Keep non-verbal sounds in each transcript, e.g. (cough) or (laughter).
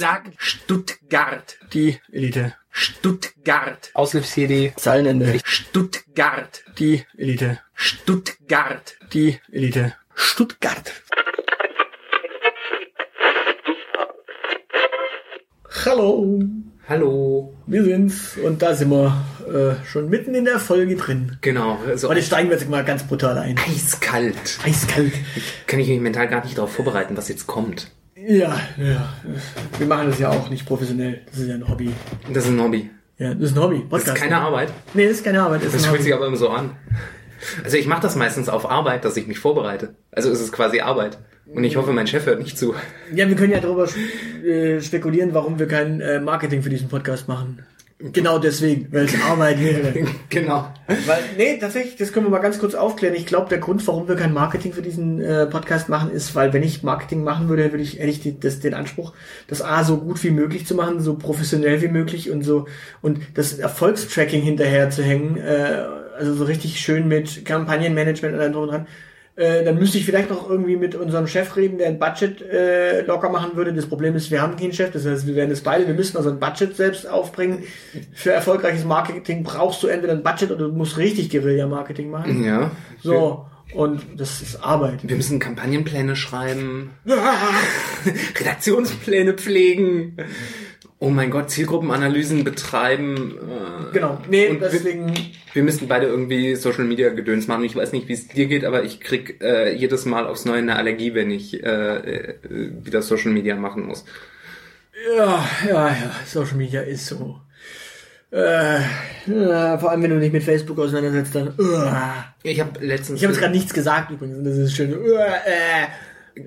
Sag Stuttgart. Die Elite. Stuttgart. Aushilfs-CD. Zeilenende. Stuttgart. Die Elite. Stuttgart. Die Elite. Stuttgart. Hallo. Hallo. Wir sind's. Und da sind wir äh, schon mitten in der Folge drin. Genau. So Und jetzt steigen wir jetzt mal ganz brutal ein. eiskalt. Eiskalt. Kann ich mich mental gar nicht darauf vorbereiten, was jetzt kommt. Ja, ja. Wir machen das ja auch nicht professionell. Das ist ja ein Hobby. Das ist ein Hobby. Ja, das ist ein Hobby. Das ist keine Arbeit. Nee, das ist keine Arbeit. Das, Das fühlt Hobby. sich aber immer so an. Also ich mache das meistens auf Arbeit, dass ich mich vorbereite. Also es ist quasi Arbeit. Und ich hoffe, mein Chef hört nicht zu. Ja, wir können ja darüber äh, spekulieren, warum wir kein äh, Marketing für diesen Podcast machen. Genau deswegen, weil es Arbeit wäre. genau. Weil, nee, tatsächlich, das können wir mal ganz kurz aufklären. Ich glaube, der Grund, warum wir kein Marketing für diesen äh, Podcast machen, ist, weil wenn ich Marketing machen würde, würde ich, hätte ich die, das, den Anspruch, das A so gut wie möglich zu machen, so professionell wie möglich und so und das Erfolgstracking hinterher zu hängen, äh, also so richtig schön mit Kampagnenmanagement und allem drum und dran. Äh, dann müsste ich vielleicht noch irgendwie mit unserem Chef reden, der ein Budget äh, locker machen würde. Das Problem ist, wir haben keinen Chef, das heißt, wir werden es beide, wir müssen also ein Budget selbst aufbringen. Für erfolgreiches Marketing brauchst du entweder ein Budget oder du musst richtig Guerilla-Marketing machen. Ja. So, und das ist Arbeit. Wir müssen Kampagnenpläne schreiben. (laughs) Redaktionspläne pflegen. Oh mein Gott, Zielgruppenanalysen betreiben. äh, Genau, nee, Und wir- deswegen, Wir müssten beide irgendwie Social Media Gedöns machen. Ich weiß nicht, wie es dir geht, aber ich krieg äh, jedes Mal aufs Neue eine Allergie, wenn ich äh, äh, wieder Social Media machen muss. ja, ja, ja, Social Media ist so. Äh, ja, vor allem, wenn du dich mit Facebook auseinandersetzt, dann. Uh. Ich habe letztens Ich habe jetzt gerade nichts gesagt übrigens, und das ist schön. Uh, äh,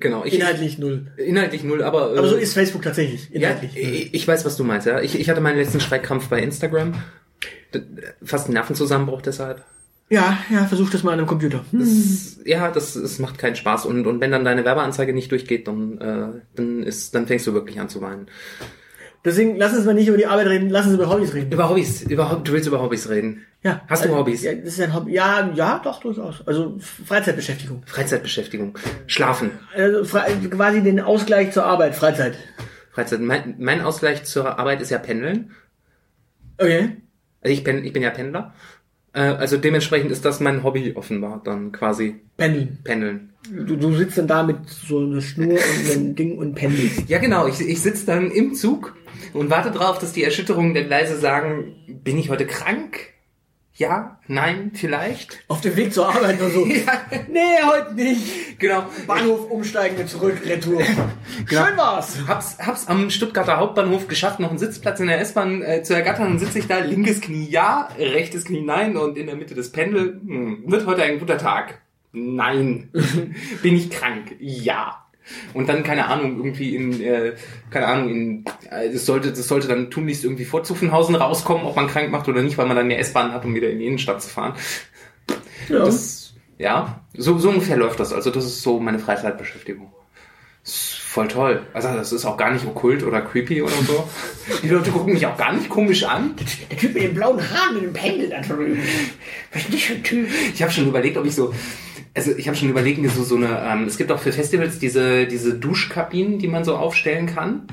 genau ich, inhaltlich null. inhaltlich null, aber äh, Aber so ist Facebook tatsächlich. ja, Inhaltlich. ich, weiß, was du meinst. Ja, ich, ich hatte meinen letzten Streitkampf bei Instagram. Fast ein Nervenzusammenbruch deshalb. Ja, ja, versuch das mal an einem Computer. Hm. Das, ja, das, es macht keinen Spaß und und wenn dann deine Werbeanzeige nicht durchgeht, dann äh, dann ist dann fängst du wirklich an zu weinen. Deswegen lass uns mal nicht über die Arbeit reden, lass uns über Hobbys reden. Über Hobbys, über du willst über Hobbys reden. Ja. Hast du Also, Hobbys? Ja, das ist ein Hobby. Ja, ja, doch, durchaus. Also Freizeitbeschäftigung. Freizeitbeschäftigung, Schlafen. Also quasi den Ausgleich zur Arbeit, Freizeit. Freizeit. Mein, mein Ausgleich zur Arbeit ist ja Pendeln. Okay. Also ich bin, ich bin ja Pendler. Äh, also dementsprechend ist das mein Hobby offenbar dann quasi Pendeln. Pendeln. Du, du sitzt dann da mit so einer Schnur und einem Ding und pendelst. Ja genau, ich, ich sitze dann im Zug und warte drauf, dass die Erschütterungen der Gleise sagen, bin ich heute krank? Ja, nein, vielleicht. Auf dem Weg zur Arbeit nur so. (laughs) Ja, Nee, heute nicht. genau. Bahnhof umsteigen und zurück, Retour. (laughs) Genau. Schön war's. Hab's, hab's am Stuttgarter Hauptbahnhof geschafft, noch einen Sitzplatz in der S-Bahn äh, zu ergattern. Dann sitze ich da, linkes Knie ja, rechtes Knie nein und in der Mitte des Pendel. Hm, wird heute ein guter Tag? Nein. (laughs) Bin ich krank? Ja. Und dann, keine Ahnung, irgendwie in, äh, keine Ahnung, in, äh, das sollte, das sollte dann tunlichst irgendwie vor Zuffenhausen rauskommen, ob man krank macht oder nicht, weil man dann mehr S-Bahn hat, um wieder in die Innenstadt zu fahren. Ja. Das, ja, so, so ungefähr läuft das. Also das ist so meine Freizeitbeschäftigung. Ist voll toll. Also das ist auch gar nicht okkult oder creepy oder so. Die Leute gucken mich auch gar nicht komisch an. Der Typ mit den blauen Haaren mit dem Pendel da drüben. Was ist das für ein Typ? Ich habe schon überlegt, ob ich so, also ich habe schon überlegt, so so eine, ähm, es gibt auch für Festivals diese diese Duschkabinen, die man so aufstellen kann.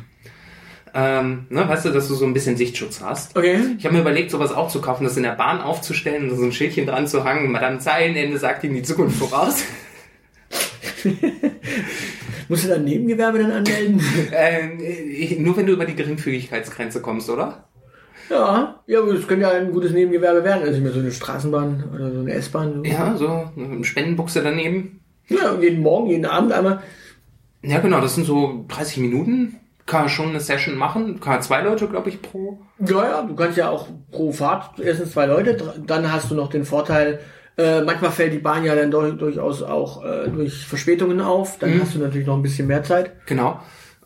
Ähm, ne, weißt du, dass du so ein bisschen Sichtschutz hast. Okay. Ich habe mir überlegt, sowas auch zu kaufen, das in der Bahn aufzustellen und so ein Schildchen dran zu hangen. Madame Zeilenende sagt ihm die Zukunft voraus. (laughs) Musst du dann Nebengewerbe dann anmelden? Ähm, nur wenn du über die Geringfügigkeitsgrenze kommst, oder? Ja. Ja, das könnte ja ein gutes Nebengewerbe werden. Also mir so eine Straßenbahn oder so eine S-Bahn. Ja, so eine Spendenbuchse daneben. Ja, jeden Morgen, jeden Abend einmal. Ja, genau, das sind so 30 Minuten. Kann man schon eine Session machen. Kann zwei Leute, glaube ich, pro. Ja, ja, du kannst ja auch pro Fahrt erstens zwei Leute, dann hast du noch den Vorteil, äh, manchmal fällt die Bahn ja dann durch, durchaus auch äh, durch Verspätungen auf, dann hast du natürlich noch ein bisschen mehr Zeit. Genau.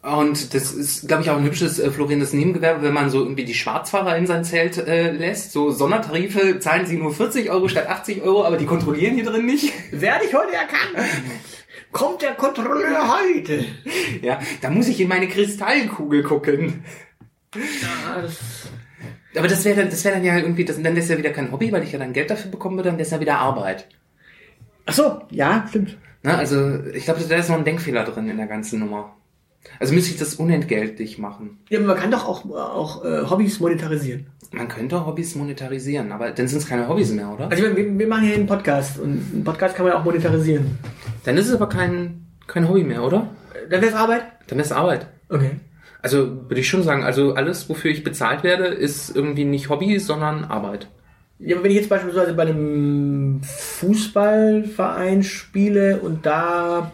Und das ist, glaube ich, auch ein hübsches äh, florierendes Nebengewerbe, wenn man so irgendwie die Schwarzfahrer in sein Zelt äh, lässt. So Sondertarife zahlen sie nur 40 Euro statt 80 Euro, aber die kontrollieren hier drin nicht. (laughs) Werde ich heute erkannt? Kommt der Kontrolleur heute? Ja, da muss ich in meine Kristallkugel gucken. Ja, das, Aber das wäre dann, das wäre dann ja irgendwie, das, dann wäre es ja wieder kein Hobby, weil ich ja dann Geld dafür bekommen würde, dann wäre es ja wieder Arbeit. ach so, ja, stimmt. Ne? Also ich glaube, da ist noch ein Denkfehler drin in der ganzen Nummer. Also müsste ich das unentgeltlich machen. Ja, aber man kann doch auch, auch äh, Hobbys monetarisieren. Man könnte Hobbys monetarisieren, aber dann sind es keine Hobbys mehr, oder? Also ich meine, wir, wir machen hier einen Podcast und einen Podcast kann man ja auch monetarisieren. Dann ist es aber kein, kein Hobby mehr, oder? Dann wäre es Arbeit? Dann ist Arbeit. Okay. Also würde ich schon sagen, also alles, wofür ich bezahlt werde, ist irgendwie nicht Hobby, sondern Arbeit. Ja, aber wenn ich jetzt beispielsweise bei einem Fußballverein spiele und da,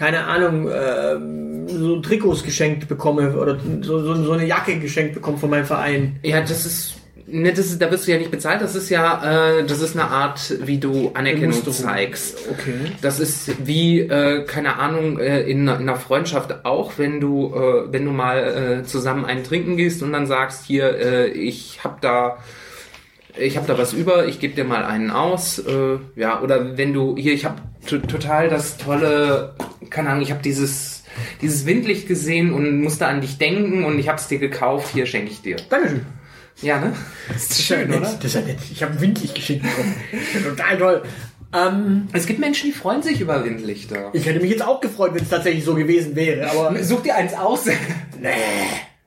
keine Ahnung, ähm, so Trikots geschenkt bekomme oder so, so, so eine Jacke geschenkt bekomme von meinem Verein. Ja, das ist, ne, das ist, da wirst du ja nicht bezahlt. Das ist ja, äh, das ist eine Art, wie du Anerkennung Musterung. zeigst. Okay. Das ist wie, äh, keine Ahnung, äh, in, einer- in einer Freundschaft auch, wenn du, äh, wenn du mal äh, zusammen einen trinken gehst und dann sagst, hier, äh, ich hab da, ich hab da was über, ich gebe dir mal einen aus, äh, ja, oder wenn du, hier, ich hab to total das tolle, keine Ahnung, ich hab dieses, dieses Windlicht gesehen und musste an dich denken und ich hab's dir gekauft, hier schenke ich dir. Dankeschön. Ja, ne? Das ist schön, nett. oder? Das ist ja nett. Ich habe windlich geschenkt bekommen. (laughs) Total toll. Ähm, Es gibt Menschen, die freuen sich über Windlichter. ich hätte mich jetzt auch gefreut, wenn es tatsächlich so gewesen wäre, aber Such dir eins aus.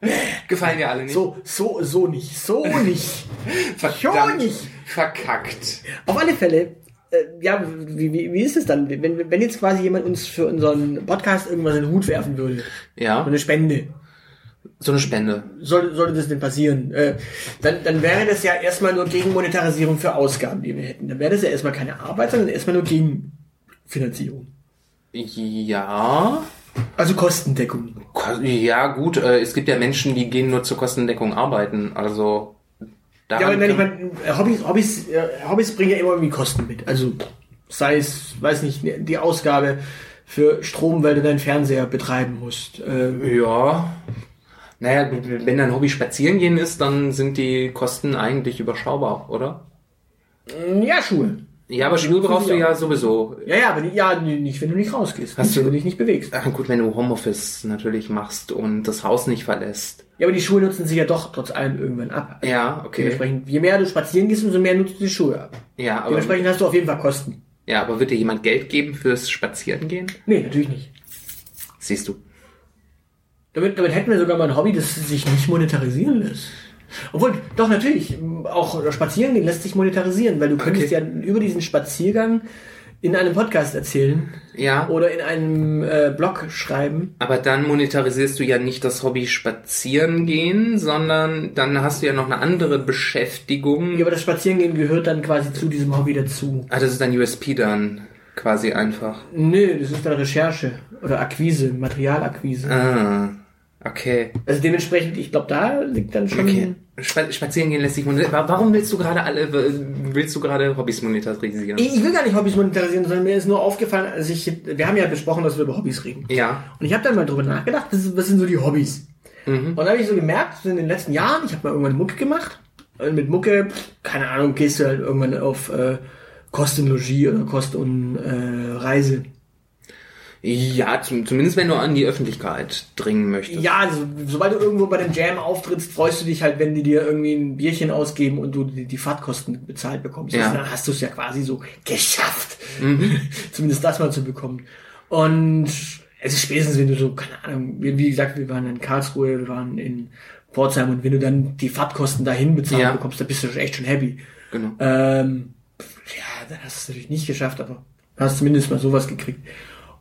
(laughs) Gefallen dir alle nicht? so, so, so nicht. So nicht. (laughs) Verdammt. nicht. Verkackt. Auf alle Fälle, äh, ja, wie, wie, wie ist es dann, wenn, wenn jetzt quasi jemand uns für unseren Podcast irgendwas in den Hut werfen würde? So Ja, eine Spende. so eine Spende. Soll, sollte das denn passieren? Äh, dann, dann wäre das ja erstmal nur Gegenmonetarisierung für Ausgaben, die wir hätten. Dann wäre das ja erstmal keine Arbeit, sondern erstmal nur Gegenfinanzierung. Ja. Also Kostendeckung. Ko- Ja, gut, äh, es gibt ja Menschen, die gehen nur zur Kostendeckung arbeiten. Also. Ja, daran aber nein, ich meine, Hobbys, Hobbys, äh, Hobbys bringen ja immer irgendwie Kosten mit. Also sei es, weiß nicht, die Ausgabe für Strom, weil du deinen Fernseher betreiben musst. Äh, Ja. Naja, wenn dein Hobby spazieren gehen ist, dann sind die Kosten eigentlich überschaubar, oder? ja, Schuhe. Ja, aber Schuhe brauchst du ja sowieso. Ja, ja, aber ja, nicht, wenn du nicht rausgehst. Hast nicht, du- wenn du dich nicht bewegst. Ah, Gut, wenn du Homeoffice natürlich machst und das Haus nicht verlässt. Ja, aber die Schuhe nutzen sich ja doch trotz allem irgendwann ab. Ja, okay. Dementsprechend, je mehr du spazieren gehst, umso mehr nutzt du die Schuhe ab. Ja, aber, Dementsprechend hast du auf jeden Fall Kosten. ja, aber wird dir jemand Geld geben fürs Spazierengehen? Nee, natürlich nicht. Siehst du. Damit, damit hätten wir sogar mal ein Hobby, das sich nicht monetarisieren lässt. Obwohl, doch natürlich, auch spazieren gehen lässt sich monetarisieren, weil du könntest Okay. ja über diesen Spaziergang in einem Podcast erzählen Ja. oder in einem äh, Blog schreiben. Aber dann monetarisierst du ja nicht das Hobby spazieren gehen, sondern dann hast du ja noch eine andere Beschäftigung. Ja, aber das Spazierengehen gehört dann quasi zu diesem Hobby dazu. Ah, das ist dein USP dann quasi einfach. Nö, das ist dann Recherche oder Akquise, Materialakquise. Ah, okay. Also dementsprechend, ich glaube, da liegt dann schon. Okay. Spa spazieren gehen lässt sich monetarisieren. Warum willst du gerade alle, willst du gerade Hobbys monetarisieren? Ich, will gar nicht Hobbys monetarisieren, sondern mir ist nur aufgefallen, als ich, wir haben ja besprochen, dass wir über Hobbys reden. Ja. Und ich habe dann mal drüber nachgedacht, was, sind so die Hobbys? Mhm. Und dann habe ich so gemerkt, so in den letzten Jahren, ich habe mal irgendwann Mucke gemacht. Und mit Mucke, keine Ahnung, gehst du halt irgendwann auf äh, Kost und Logis oder Kost und äh, Reise. Ja, zum, zumindest wenn du an die Öffentlichkeit dringen möchtest. Ja, also, sobald du irgendwo bei dem Jam auftrittst, freust du dich halt, wenn die dir irgendwie ein Bierchen ausgeben und du die, die Fahrtkosten bezahlt bekommst. Ja. Also, dann hast du es ja quasi so geschafft, (laughs) zumindest das mal zu bekommen. Und es ist spätestens, wenn du so, keine Ahnung, wie, gesagt, wir waren in Karlsruhe, wir waren in Pforzheim und wenn du dann die Fahrtkosten dahin bezahlt Ja. bekommst, dann bist du echt schon happy. Genau. Ähm, ja, dann hast du es natürlich nicht geschafft, aber du hast zumindest mal sowas gekriegt.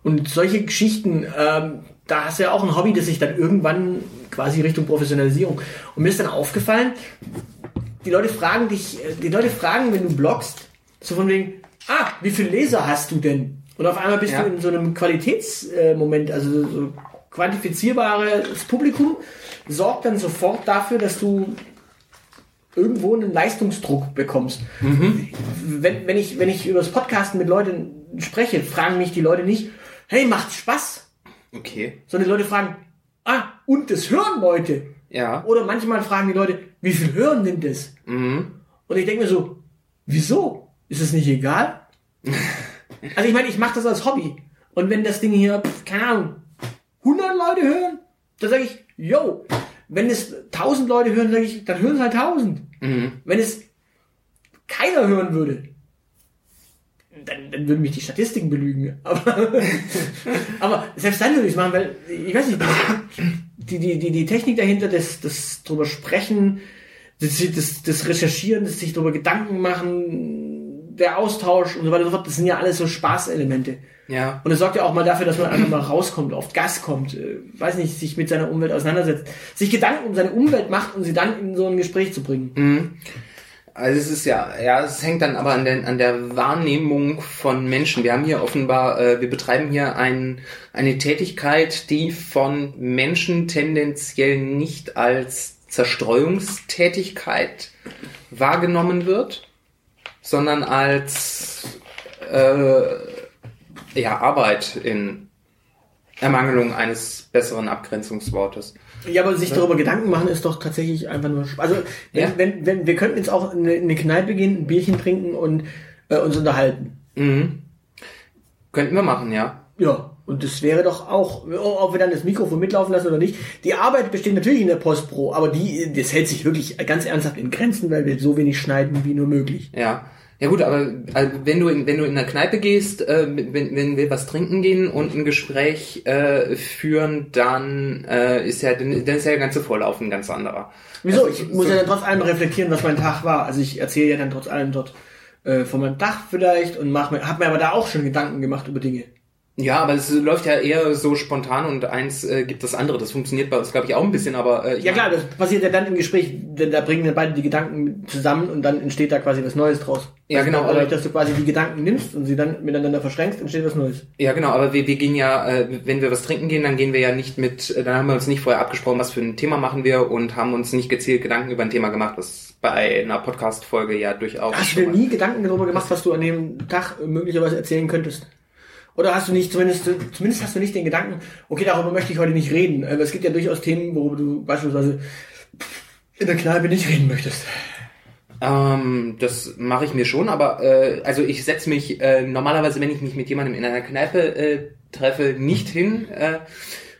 Und solche Geschichten, ähm, da hast du ja auch ein Hobby, das sich dann irgendwann quasi Richtung Professionalisierung. Und mir ist dann aufgefallen, die Leute fragen dich, äh, die Leute fragen, wenn du bloggst, so von wegen, ah, wie viele Leser hast du denn? Und auf einmal bist Ja. du in so einem Qualitätsmoment, also so quantifizierbares Publikum sorgt dann sofort dafür, dass du irgendwo einen Leistungsdruck bekommst. Wenn, wenn, ich, wenn ich über das Podcasten mit Leuten spreche, fragen mich die Leute nicht, hey, macht's Spaß? Okay. Sondern die Leute fragen, ah, und das hören Leute. Ja. Oder manchmal fragen die Leute, wie viel hören nimmt es? Mhm. Und ich denke mir so, wieso? Ist es nicht egal? (laughs) also ich meine, ich mache das als Hobby. Und wenn das Ding hier, pf, keine Ahnung, 100 Leute hören, dann sage ich, yo. Wenn es 1000 Leute hören, sage ich, dann hören es halt 1000. Mhm. Wenn es keiner hören würde, dann, dann würden mich die Statistiken belügen. Aber, (laughs) aber selbst dann würde ich es machen, weil, ich weiß nicht, die, die, die, die Technik dahinter, das, das drüber sprechen, das, das, das Recherchieren, das sich darüber Gedanken machen, der Austausch und so weiter und so fort, das sind ja alles so Spaßelemente. Ja. Und es sorgt ja auch mal dafür, dass man einfach mal rauskommt, auf Gas kommt, äh, weiß nicht, sich mit seiner Umwelt auseinandersetzt, sich Gedanken um seine Umwelt macht und sie dann in so ein Gespräch zu bringen. Mhm. Also es ist ja, ja, es hängt dann aber an der, an der Wahrnehmung von Menschen. Wir haben hier offenbar, äh, wir betreiben hier ein, eine Tätigkeit, die von Menschen tendenziell nicht als Zerstreuungstätigkeit wahrgenommen wird, sondern als äh, ja, Arbeit in Ermangelung eines besseren Abgrenzungswortes. Ja, aber sich darüber Gedanken machen ist doch tatsächlich einfach nur. Also wenn, Ja. wenn, wenn wir könnten jetzt auch in eine Kneipe gehen, ein Bierchen trinken und äh, uns unterhalten. Mhm. Könnten wir machen, ja. Ja. Und das wäre doch auch, ob wir dann das Mikrofon mitlaufen lassen oder nicht. Die Arbeit besteht natürlich in der Postpro, aber die, das hält sich wirklich ganz ernsthaft in Grenzen, weil wir so wenig schneiden wie nur möglich. Ja. Ja gut, aber also, wenn du in, wenn du in eine Kneipe gehst, äh, wenn, wenn wir was trinken gehen und ein Gespräch äh, führen, dann äh, ist ja dann, ist ja der ganze Vorlauf ein ganz anderer. Wieso? Also, ich muss so- ja dann trotz allem reflektieren, was mein Tag war. Also ich erzähle ja dann trotz allem dort äh, von meinem Tag vielleicht und mach mir, hab mir aber da auch schon Gedanken gemacht über Dinge. Ja, aber es läuft ja eher so spontan und eins äh, gibt das andere. Das funktioniert bei uns, glaube ich, auch ein bisschen, aber äh, Ja klar, das passiert ja dann im Gespräch, denn da bringen dann beide die Gedanken zusammen und dann entsteht da quasi was Neues draus. Ja, Also genau, Dadurch, dass du quasi die Gedanken nimmst und sie dann miteinander verschränkst, entsteht was Neues. Ja, genau, aber wir, wir gehen ja, äh, wenn wir was trinken gehen, dann gehen wir ja nicht mit, äh, dann haben wir uns nicht vorher abgesprochen, was für ein Thema machen wir und haben uns nicht gezielt Gedanken über ein Thema gemacht, was bei einer Podcast-Folge ja durchaus. Hast du dir nie Gedanken darüber gemacht, was du an dem Tag möglicherweise erzählen könntest? Oder hast du nicht, zumindest, zumindest hast du nicht den Gedanken, okay, darüber möchte ich heute nicht reden. Aber es gibt ja durchaus Themen, worüber du beispielsweise in der Kneipe nicht reden möchtest. Ähm, das mache ich mir schon, aber äh, also ich setze mich äh, normalerweise, wenn ich mich mit jemandem in einer Kneipe äh, treffe, nicht hin. Äh,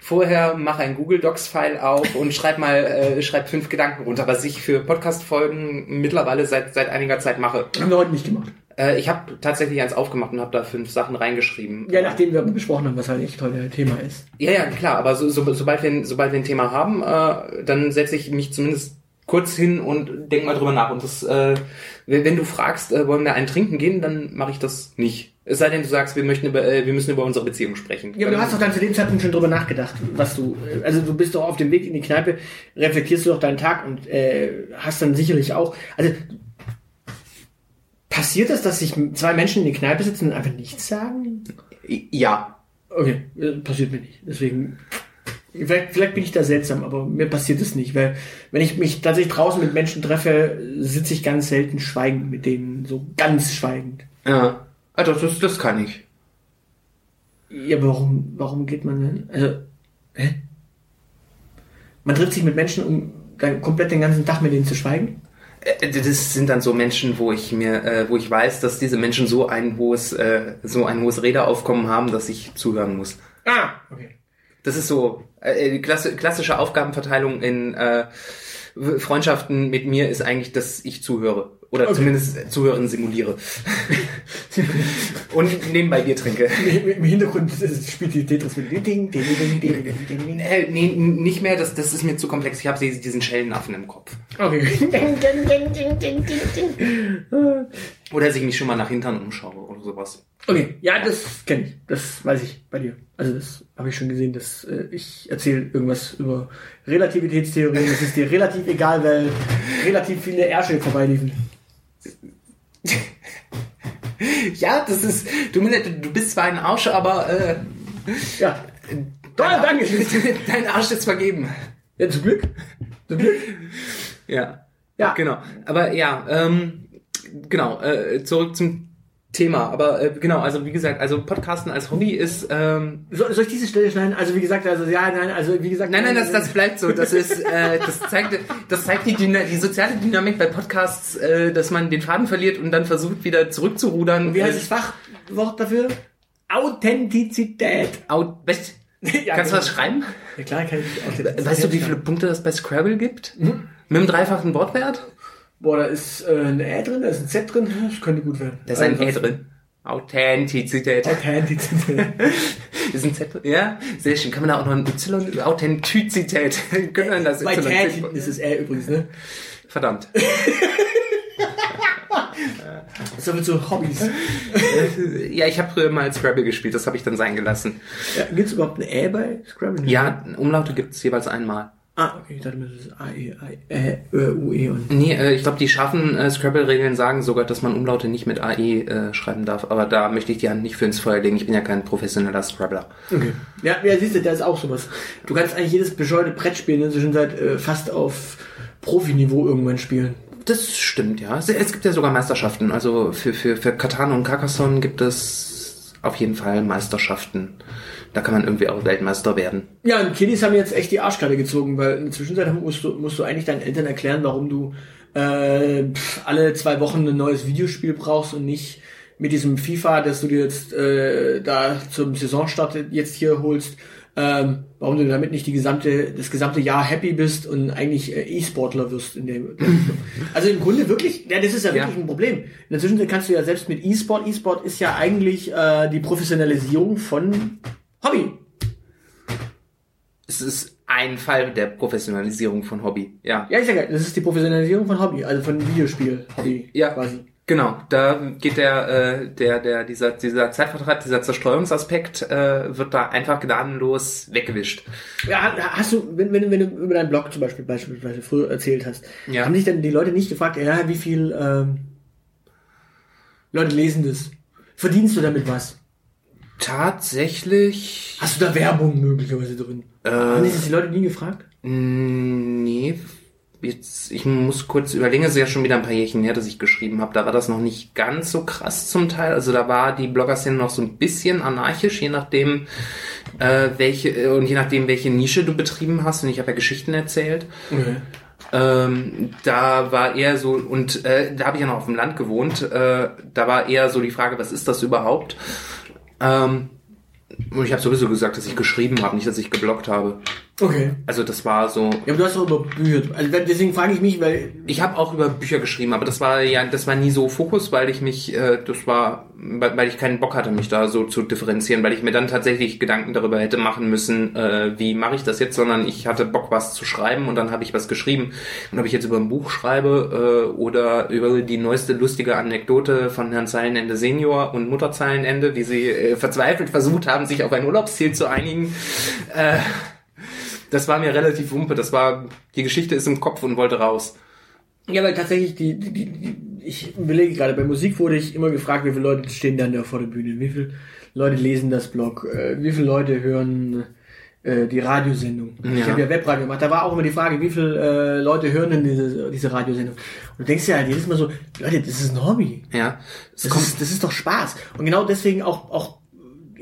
vorher mache ein Google Docs File auf und schreib mal äh, schreib fünf Gedanken runter, was ich für Podcast Folgen mittlerweile seit seit einiger Zeit mache. Haben wir heute nicht gemacht. Äh, ich habe tatsächlich eins aufgemacht und habe da fünf Sachen reingeschrieben. Ja, nachdem wir besprochen haben, was halt echt heute Thema ist. Ja, ja, klar, aber so, so, sobald, wir, sobald wir ein Thema haben, äh, dann setze ich mich zumindest kurz hin und denk mal drüber nach. Und das, äh, wenn wenn du fragst, äh, wollen wir einen trinken gehen, dann mache ich das nicht. Es sei denn, du sagst, wir möchten über, äh, wir müssen über unsere Beziehung sprechen. Ja, aber du hast doch dann zu dem Zeitpunkt schon drüber nachgedacht, was du, äh, also du bist doch auf dem Weg in die Kneipe, reflektierst du doch deinen Tag und äh, hast dann sicherlich auch, also passiert das, dass sich zwei Menschen in die Kneipe sitzen und einfach nichts sagen? ja. Okay, äh, passiert mir nicht. Deswegen, vielleicht, vielleicht bin ich da seltsam, aber mir passiert es nicht, weil wenn ich mich tatsächlich draußen mit Menschen treffe, sitze ich ganz selten schweigend mit denen, so ganz schweigend. Ja. Also das, das kann ich. Ja, aber warum, warum geht man denn? Also, hä? Man trifft sich mit Menschen, um dann komplett den ganzen Tag mit denen zu schweigen? Äh, Das sind dann so Menschen, wo ich mir, äh, wo ich weiß, dass diese Menschen so ein hohes, äh, so ein hohes Redeaufkommen haben, dass ich zuhören muss. Ah, okay. Das ist so äh, klasse, klassische Aufgabenverteilung in äh, Freundschaften mit mir ist eigentlich, dass ich zuhöre oder Okay. zumindest zuhören simuliere und nebenbei Bier trinke. Im Hintergrund spielt die Tetris mit ding, ding, ding, ding, ding, ding, ding, ding. Äh, nee, nicht mehr, das, das ist mir zu komplex. Ich habe diesen Schellenaffen im Kopf. Okay. Oder dass ich mich schon mal nach Hintern umschaue oder sowas. Okay, ja, das kenne ich. Das weiß ich bei dir. Also das habe ich schon gesehen, dass äh, ich erzähle irgendwas über Relativitätstheorien. Es ist dir relativ egal, weil relativ viele Ärsche vorbeiliefen. (laughs) Ja, das ist, du, du bist zwar ein Arsch, aber äh, Ja. Toll, dein, danke. (laughs) dein Arsch ist vergeben. Ja, zum Glück. Zum Glück. Ja. Ja. Genau. Aber ja, ähm, genau, äh, zurück zum Thema. Aber äh, genau, also wie gesagt, also Podcasten als Hobby ist. Ähm, Soll, soll ich diese Stelle schneiden? Also wie gesagt, also ja, nein, also wie gesagt. nein, nein, das, das bleibt so. Das ist, äh, das zeigt, das zeigt die, Dyna die soziale Dynamik bei Podcasts, äh, dass man den Faden verliert und dann versucht wieder zurückzurudern. Wie heißt das Fachwort dafür? Authentizität. Weißt, (laughs) Ja, kannst du genau. was schreiben? Ja klar, kann ich Weißt du, wie viele. Punkte das bei Scrabble gibt? Mit einem dreifachen Wortwert? Boah, da ist äh, ein Ä drin, da ist ein Z drin, das könnte gut werden. Da ist ein Also, Ä drin. Authentizität. Authentizität. (laughs) Ist ein Z, ja, sehr schön. Kann man da auch noch ein Y, Authentizität. (laughs) Können wir das Bei Y Tat ist es R übrigens, ne? Verdammt. (laughs) Das ist mit so Hobbys. Ja, ich habe früher mal Scrabble gespielt, das habe ich dann sein gelassen. Ja, Gibt es überhaupt ein Ä bei Scrabble? Ja, Umlaute gibt's jeweils einmal. Ah, okay, ich dachte mir, das ist A, E, I, Ä, Ö, U, E und. Nee, äh, ich glaube, die scharfen äh, Scrabble-Regeln sagen sogar, dass man Umlaute nicht mit AE äh, schreiben darf. Aber da möchte ich die Hand nicht für ins Feuer legen. Ich bin ja kein professioneller Scrabbler. Okay. Ja, ja, siehst du, da ist auch sowas. Du kannst eigentlich jedes bescheuerte Brettspiel inzwischen seit äh, fast auf Profiniveau irgendwann spielen. Das stimmt, ja. Es, es gibt ja sogar Meisterschaften. Also für, für, für Katan und Carcassonne gibt es auf jeden Fall Meisterschaften. Da kann man irgendwie auch Weltmeister werden. Ja, und Kiddies haben jetzt echt die Arschkarte gezogen, weil in der Zwischenzeit musst du, musst du eigentlich deinen Eltern erklären, warum du äh, alle zwei Wochen ein neues Videospiel brauchst und nicht mit diesem FIFA, das du dir jetzt äh, da zum Saisonstart jetzt hier holst, ähm, warum du damit nicht die gesamte, das gesamte Jahr happy bist und eigentlich äh, E-Sportler wirst in dem. (laughs) also im Grunde wirklich, ja, das ist ja wirklich Ja. ein Problem. In der Zwischenzeit kannst du ja selbst mit E-Sport, E-Sport ist ja eigentlich äh, die Professionalisierung von Hobby. Es ist ein Fall der Professionalisierung von Hobby. Ja. Ja, ich sage, das ist die Professionalisierung von Hobby, also von Videospiel-Hobby Ja. quasi. Genau, da geht der, äh, der, der, dieser, dieser Zeitvertrag, dieser Zerstreuungsaspekt, äh, wird da einfach gnadenlos weggewischt. Ja, hast du, wenn, wenn, wenn du über deinen Blog zum Beispiel beispielsweise früher erzählt hast, Ja. haben dich dann die Leute nicht gefragt, ja, wie viel ähm, Leute lesen das? Verdienst du damit was? Tatsächlich, Hast du da Werbung möglicherweise drin? Äh. haben das die Leute nie gefragt? mh, nee, jetzt, ich muss kurz überlegen, es ist ja schon wieder ein paar Jährchen her, dass ich geschrieben habe, da war das noch nicht ganz so krass zum Teil, also da war die Blogger-Szene noch so ein bisschen anarchisch, je nachdem, äh, welche, äh, und je nachdem, welche Nische du betrieben hast, und ich habe ja Geschichten erzählt, Okay. Ähm, da war eher so, und äh, da habe ich ja noch auf dem Land gewohnt, äh, da war eher so die Frage, was ist das überhaupt? Ähm, und ich habe sowieso gesagt, dass ich geschrieben habe, nicht, dass ich geblockt habe. Okay. Also das war so. Ja, aber du hast doch über Bücher. Also deswegen frage ich mich, weil Ich habe auch über Bücher geschrieben, aber das war ja, das war nie so Fokus, weil ich mich, äh, das war, weil, ich keinen Bock hatte, mich da so zu differenzieren, weil ich mir dann tatsächlich Gedanken darüber hätte machen müssen, äh, wie mache ich das jetzt, sondern ich hatte Bock, was zu schreiben und dann habe ich was geschrieben. Und ob ich jetzt über ein Buch schreibe äh, oder über die neueste lustige Anekdote von Herrn Zeilenende Senior und Mutter Zeilenende, wie sie äh, verzweifelt versucht haben, sich auf ein Urlaubsziel zu einigen. Äh, das war mir relativ wumpe. Das war, die Geschichte ist im Kopf und wollte raus. Ja, weil tatsächlich die, die, die, ich überlege gerade, bei Musik wurde ich immer gefragt, wie viele Leute stehen dann da vor der Bühne, wie viele Leute lesen das Blog, äh, wie viele Leute hören äh, die Radiosendung. Ich Ja. habe ja Webradio gemacht, da war auch immer die Frage, wie viele äh, Leute hören denn diese, diese Radiosendung. Und du denkst ja halt jedes Mal so, Leute, das ist ein Hobby. Ja, Das kommt, ist, das ist doch Spaß. Und genau deswegen auch, auch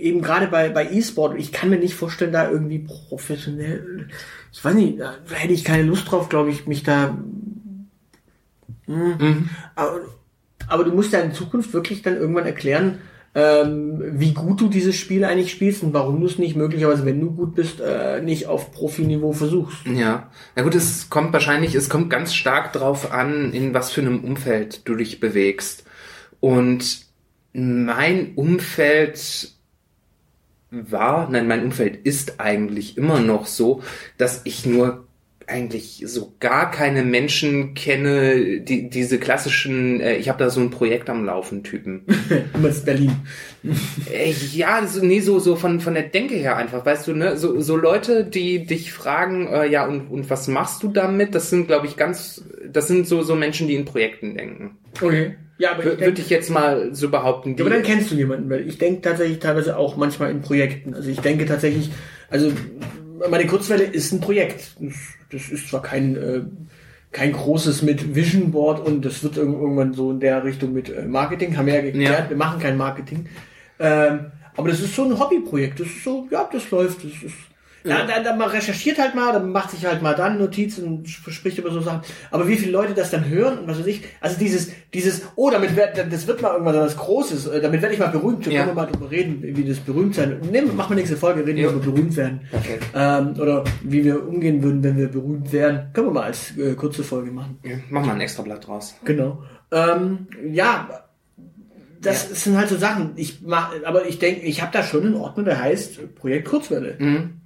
eben gerade bei, bei E-Sport, ich kann mir nicht vorstellen, da irgendwie professionell, ich weiß nicht, da hätte ich keine Lust drauf, glaube ich, mich da aber, aber du musst ja in Zukunft wirklich dann irgendwann erklären, ähm, wie gut du dieses Spiel eigentlich spielst und warum du es nicht möglicherweise, wenn du gut bist, äh, nicht auf Profiniveau versuchst. ja. Na gut, es kommt wahrscheinlich, es kommt ganz stark drauf an, in was für einem Umfeld du dich bewegst. Und mein Umfeld war, nein, mein Umfeld ist eigentlich immer noch so, dass ich nur eigentlich so gar keine Menschen kenne, die diese klassischen, äh, ich habe da so ein Projekt am Laufen Typen. (laughs) Du meinst Berlin. Äh, Ja, so, nee, so, so von, von der Denke her einfach, weißt du, ne? So, so Leute, die dich fragen, äh, ja, und, und was machst du damit? Das sind, glaube ich, ganz, das sind so, so Menschen, die in Projekten denken. Okay. Ja, aber Würde ich jetzt mal so behaupten. Ja, aber dann kennst du jemanden, weil ich denke tatsächlich teilweise auch manchmal in Projekten. Also ich denke tatsächlich, also meine Kurzwelle ist ein Projekt. Das, ist zwar kein, äh, kein großes mit Vision Board und das wird irg- irgendwann so in der Richtung mit äh, Marketing, haben wir ja geklärt, Ja. wir machen kein Marketing. Ähm, aber das ist so ein Hobbyprojekt. Das ist so, ja, das läuft. Das ist, ja, da, da man recherchiert halt mal, dann macht sich halt mal dann Notizen spricht über so Sachen. Aber wie viele Leute das dann hören und was weiß ich, also dieses, dieses, oh, damit wird, das wird mal irgendwann was Großes, äh, damit werde ich mal berühmt, da Ja. können wir mal drüber reden, wie das berühmt sein. Nehmen, machen wir nächste Folge, reden wir Ja. über berühmt werden. Okay. Ähm, oder wie wir umgehen würden, wenn wir berühmt wären. Können wir mal als äh, kurze Folge machen. Ja, Mach mal ein extra Blatt draus. Genau. Ähm, ja, das sind halt so Sachen. Ich mach, aber ich denke, ich habe da schon einen Ordner, der heißt Projekt Kurzwelle. Mhm.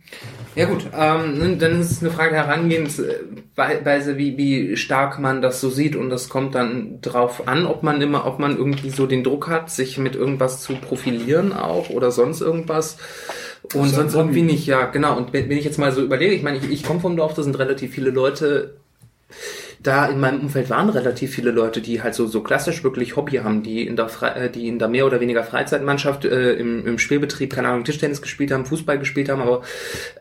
Ja gut, ähm, dann ist es eine Frage Herangehensweise, wie, wie stark man das so sieht und das kommt dann drauf an, ob man immer, ob man irgendwie so den Druck hat, sich mit irgendwas zu profilieren auch oder sonst irgendwas. Und sonst irgendwie Hobby. nicht, ja, genau. Und wenn, wenn ich jetzt mal so überlege, ich meine, ich, ich komme vom Dorf, da sind relativ viele Leute, da in meinem Umfeld waren relativ viele Leute, die halt so, so klassisch wirklich Hobby haben, die in der, Fre äh, die in der mehr oder weniger Freizeitmannschaft äh, im, im Spielbetrieb, keine Ahnung, Tischtennis gespielt haben, Fußball gespielt haben, aber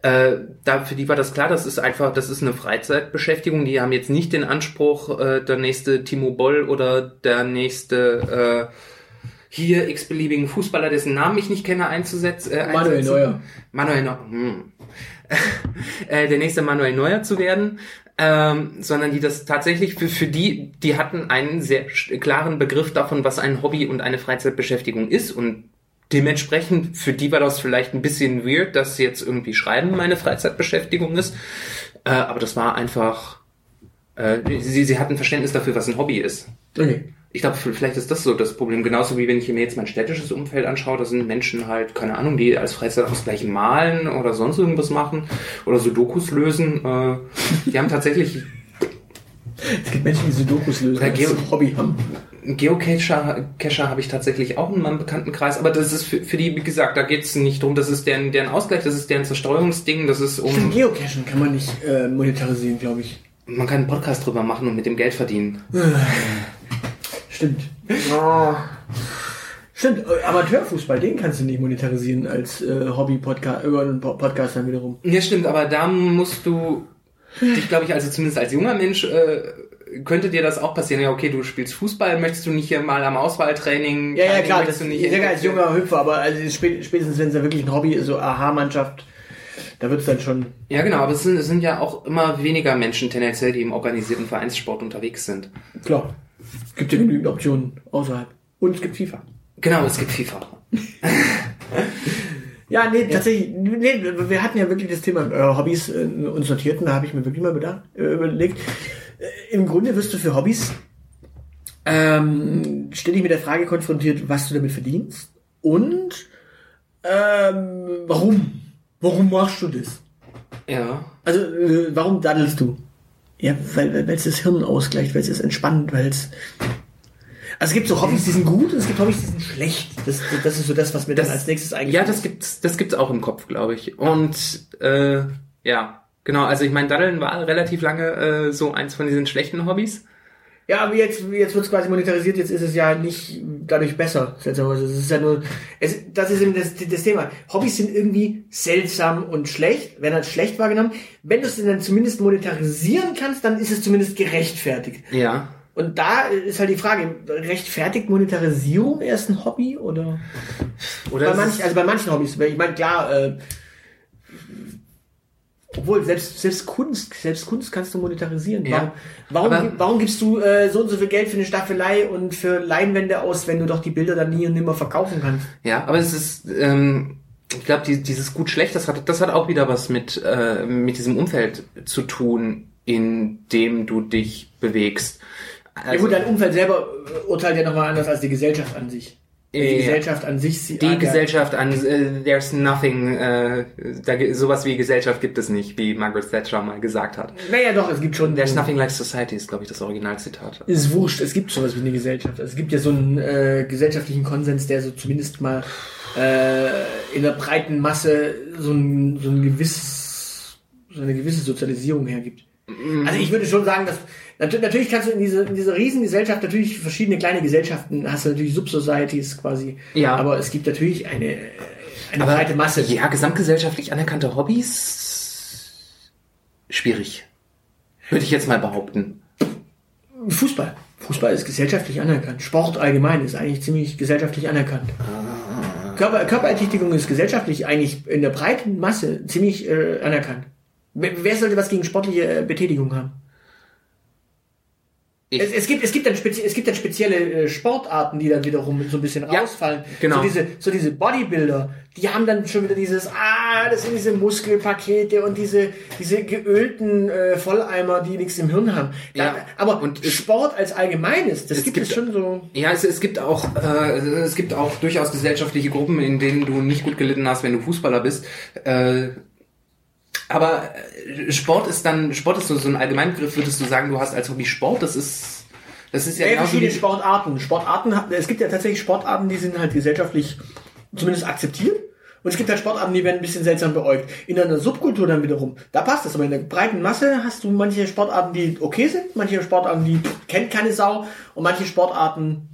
äh, da, für die war das klar, das ist einfach, das ist eine Freizeitbeschäftigung, die haben jetzt nicht den Anspruch, äh, der nächste Timo Boll oder der nächste äh, hier x-beliebigen Fußballer, dessen Namen ich nicht kenne, einzusetzen. Äh, Manuel. Neuer. Manuel Neuer. Hm. (laughs) äh, der nächste Manuel Neuer zu werden, ähm, sondern die das tatsächlich für, für die, die hatten einen sehr klaren Begriff davon, was ein Hobby und eine Freizeitbeschäftigung ist und dementsprechend, für die war das vielleicht ein bisschen weird, dass jetzt irgendwie Schreiben meine Freizeitbeschäftigung ist, äh, aber das war einfach, äh, sie, sie hatten Verständnis dafür, was ein Hobby ist. Okay. Ich glaube, vielleicht ist das so das Problem. Genauso wie wenn ich mir jetzt mein städtisches Umfeld anschaue, da sind Menschen halt, keine Ahnung, die als Freizeitausgleich malen oder sonst irgendwas machen oder Sudokus lösen. Äh, die haben tatsächlich Es gibt Menschen, die Sudokus lösen, Oder Geo- ein Hobby haben. Geocacher Cacher habe ich tatsächlich auch in meinem Bekanntenkreis, aber das ist für, für die, wie gesagt, da geht's nicht drum, das ist deren, deren Ausgleich, das ist deren Zerstreuungsding, das ist Stimmt, um. Geocachen kann man nicht äh, monetarisieren, glaube ich. Man kann einen Podcast drüber machen und mit dem Geld verdienen. (laughs) Stimmt. Stimmt, äh, Amateurfußball, den kannst du nicht monetarisieren als äh, Hobby-Podcast, über einen Po- Podcast dann wiederum. Ja, stimmt, aber da musst du dich, glaube ich, also zumindest als junger Mensch, äh, könnte dir das auch passieren. Ja, okay, du spielst Fußball, möchtest du nicht hier mal am Auswahltraining? Ja, ja, klar, das, du ich nicht sage als junger Hüpfer, aber also spä- spätestens, wenn es ja wirklich ein Hobby ist, so Aha-Mannschaft, da wird's dann schon... Ja, genau, aber es sind, es sind ja auch immer weniger Menschen tendenziell, die im organisierten Vereinssport unterwegs sind. Klar. Es gibt ja genügend Optionen außerhalb. Und es gibt FIFA. Genau, es gibt FIFA. (laughs) Ja, nee, tatsächlich, nee, wir hatten ja wirklich das Thema äh, Hobbys äh, uns sortiert und da habe ich mir wirklich mal bedacht, äh, überlegt. Äh, Im Grunde wirst du für Hobbys ähm, ständig mit der Frage konfrontiert, was du damit verdienst und ähm, warum. Warum machst du das? Ja. Also, äh, warum daddelst du? Ja, weil weil es das Hirn ausgleicht, weil es ist entspannend, weil es. Also es gibt so Hobbys, die sind gut und es gibt Hobbys, die sind schlecht. Das, das ist so das, was mir dann als nächstes eigentlich. Ja, das gibt's, das gibt's auch im Kopf, glaube ich. Und äh, ja, genau. Also ich meine, Daddeln war relativ lange äh, so eins von diesen schlechten Hobbys. Ja, aber jetzt, jetzt wird es quasi monetarisiert, jetzt ist es ja nicht dadurch besser, seltsamerweise. Es ist ja nur, es, das ist eben das, das Thema. Hobbys sind irgendwie seltsam und schlecht, werden als schlecht wahrgenommen. Wenn du es dann zumindest monetarisieren kannst, dann ist es zumindest gerechtfertigt. Ja. Und da ist halt die Frage, rechtfertigt Monetarisierung erst ein Hobby oder? Oder bei manchen, also bei manchen Hobbys, ich meine, klar, äh, obwohl selbst, selbst Kunst, selbst Kunst kannst du monetarisieren. Ja. Warum, warum, Aber- warum gibst du äh, so und so viel Geld für eine Staffelei und für Leinwände aus, wenn du doch die Bilder dann nie und nimmer verkaufen kannst? Ja, aber es ist, ähm, ich glaube, die, dieses gut schlecht, das hat, das hat auch wieder was mit äh, mit diesem Umfeld zu tun, in dem du dich bewegst. ja Also, gut, dein Umfeld selber äh, urteilt ja nochmal anders als die Gesellschaft an sich. Die Ja. Gesellschaft an sich. sie- die ah. Gesellschaft an, äh, there's nothing, äh, da, sowas wie Gesellschaft gibt es nicht, wie Margaret Thatcher mal gesagt hat. Naja, doch, es gibt schon. There's nothing like society ist, glaube ich, das Originalzitat. ist wurscht, es gibt sowas wie eine Gesellschaft. Es gibt ja so einen äh, gesellschaftlichen Konsens, der so zumindest mal äh, in der breiten Masse so ein, so ein gewisses, so eine gewisse Sozialisierung hergibt. Also ich würde schon sagen, dass natürlich kannst du in diese, in dieser Riesengesellschaft natürlich verschiedene kleine Gesellschaften, hast du natürlich Subsocieties quasi. Ja. Aber es gibt natürlich eine, eine Aber- breite Masse. Ja, gesamtgesellschaftlich anerkannte Hobbys? Schwierig. Würde ich jetzt mal behaupten. Fußball. Fußball ist gesellschaftlich anerkannt. Sport allgemein ist eigentlich ziemlich gesellschaftlich anerkannt. Körper, Körperertüchtigung ist gesellschaftlich eigentlich in der breiten Masse ziemlich äh, anerkannt. Wer wer sollte was gegen sportliche äh, Betätigung haben? Es, es, gibt, es, gibt dann spezi es gibt dann spezielle äh, Sportarten, die dann wiederum so ein bisschen Ja, rausfallen. genau. So diese, so diese Bodybuilder, die haben dann schon wieder dieses, ah, das sind diese Muskelpakete und diese, diese geölten äh, Volleimer, die nichts im Hirn haben. Da, Ja, aber und Sport als Allgemeines, das gibt, gibt- es schon so. Ja, es, es gibt auch äh, es gibt auch durchaus gesellschaftliche Gruppen, in denen du nicht gut gelitten hast, wenn du Fußballer bist. Äh, aber äh, Sport ist dann Sport ist so, so ein Allgemeinbegriff. Würdest du sagen, du hast als Hobby Sport? Das ist das ist ja, Ja, genauso verschiedene Sportarten. Sportarten, es gibt ja tatsächlich Sportarten, die sind halt gesellschaftlich zumindest akzeptiert. Und es gibt halt Sportarten, die werden ein bisschen seltsam beäugt. In einer Subkultur dann wiederum, da passt das. Aber in der breiten Masse hast du manche Sportarten, die okay sind, manche Sportarten, die kennt keine Sau und manche Sportarten,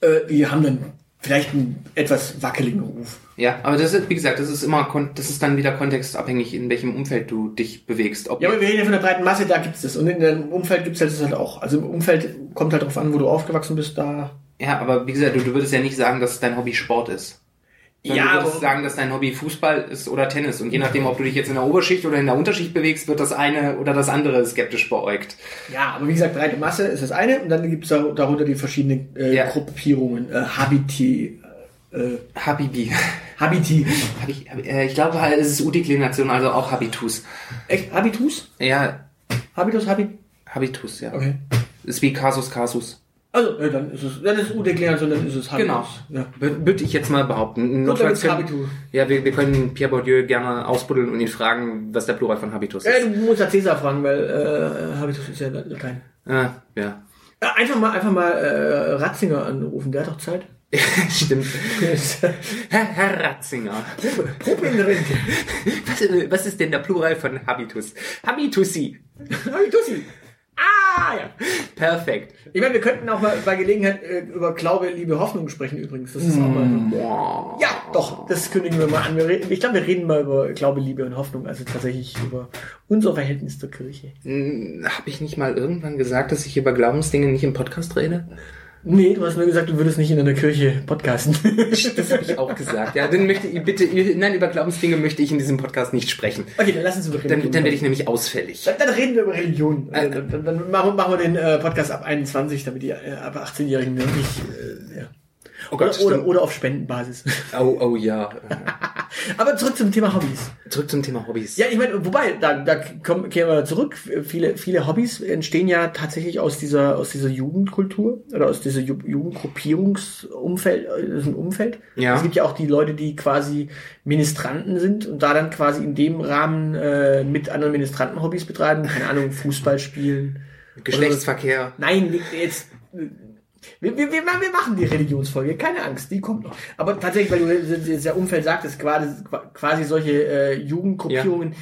äh, die haben dann vielleicht einen etwas wackeligen Ruf. Ja, aber das ist, wie gesagt, das ist immer, das ist dann wieder kontextabhängig, in welchem Umfeld du dich bewegst. Ob Ja, aber wir reden ja von der breiten Masse, da gibt's das. Und in dem Umfeld gibt's halt das halt auch. Also im Umfeld kommt halt drauf an, wo du aufgewachsen bist, da. ja, aber wie gesagt, du, du würdest ja nicht sagen, dass dein Hobby Sport ist. Sondern Ja, du würdest sagen, dass dein Hobby Fußball ist oder Tennis. Und je nachdem, ob du dich jetzt in der Oberschicht oder in der Unterschicht bewegst, wird das eine oder das andere skeptisch beäugt. Ja, aber wie gesagt, breite Masse ist das eine und dann gibt's da, darunter die verschiedenen äh, Ja. Gruppierungen. Äh, Habiti. Äh, Habibi. Habiti. Hab ich, äh, ich glaube, es ist U-Deklination, also auch Habitus. Echt? Habitus? Ja, Habitus, Habit? Habitus, ja. Okay. Ist wie Casus Casus. Also, ja, dann ist es, dann ist es U-Deklination, dann ist es Habitus. Genau. Ja. Wür- Würde ich jetzt mal behaupten. Gut, dann ist Habitus. ja, wir, wir können Pierre Bourdieu gerne ausbuddeln und ihn fragen, was der Plural von Habitus Ja, ist. du musst ja Cäsar fragen, weil äh, Habitus ist ja Latein. Ah, ja. Äh, einfach mal, einfach mal äh, Ratzinger anrufen, der hat doch Zeit. (laughs) Stimmt. Herr, Herr Ratzinger. Rente. Was, was ist denn der Plural von Habitus? Habitusi. Habitusi. Ah, ja. Perfekt. Ich meine, wir könnten auch mal bei Gelegenheit äh, über Glaube, Liebe, Hoffnung sprechen übrigens. Das ist auch mal so. Ja, doch, das kündigen wir mal an. Wir reden, ich glaube, wir reden mal über Glaube, Liebe und Hoffnung, also tatsächlich über unser Verhältnis zur Kirche. Habe ich nicht mal irgendwann gesagt, dass ich über Glaubensdinge nicht im Podcast rede? Nee, du hast nur gesagt, du würdest nicht in einer Kirche podcasten. Das habe ich auch gesagt. Ja, dann möchte ich bitte, nein, über Glaubensdinge möchte ich in diesem Podcast nicht sprechen. okay, dann lass uns über Dann, Religion dann werde ich nämlich ausfällig. dann, dann reden wir über Religion. Also, dann, dann, dann machen, machen wir den äh, Podcast ab 21, damit die äh, ab 18-Jährigen nicht... Äh, ja. Oh Oder, Gott, oder, oder auf Spendenbasis. (laughs) Oh, oh ja. (laughs) Aber zurück zum Thema Hobbys. Zurück zum Thema Hobbys. Ja, ich meine, wobei, da, da kommen, kehren wir zurück. Viele, viele Hobbys entstehen ja tatsächlich aus dieser, aus dieser Jugendkultur oder aus dieser Ju Jugendgruppierungsumfeld, äh, diesem Umfeld. Ja. Es gibt ja auch die Leute, die quasi Ministranten sind und da dann quasi in dem Rahmen äh, mit anderen Ministranten Hobbys betreiben. Keine Ahnung, Fußball spielen. Geschlechtsverkehr. Nein, jetzt. Wir, wir, wir, wir machen die Religionsfolge, keine Angst, die kommt noch. Aber tatsächlich, weil du jetzt der Umfeld sagtest, quasi, quasi solche äh, Jugendgruppierungen,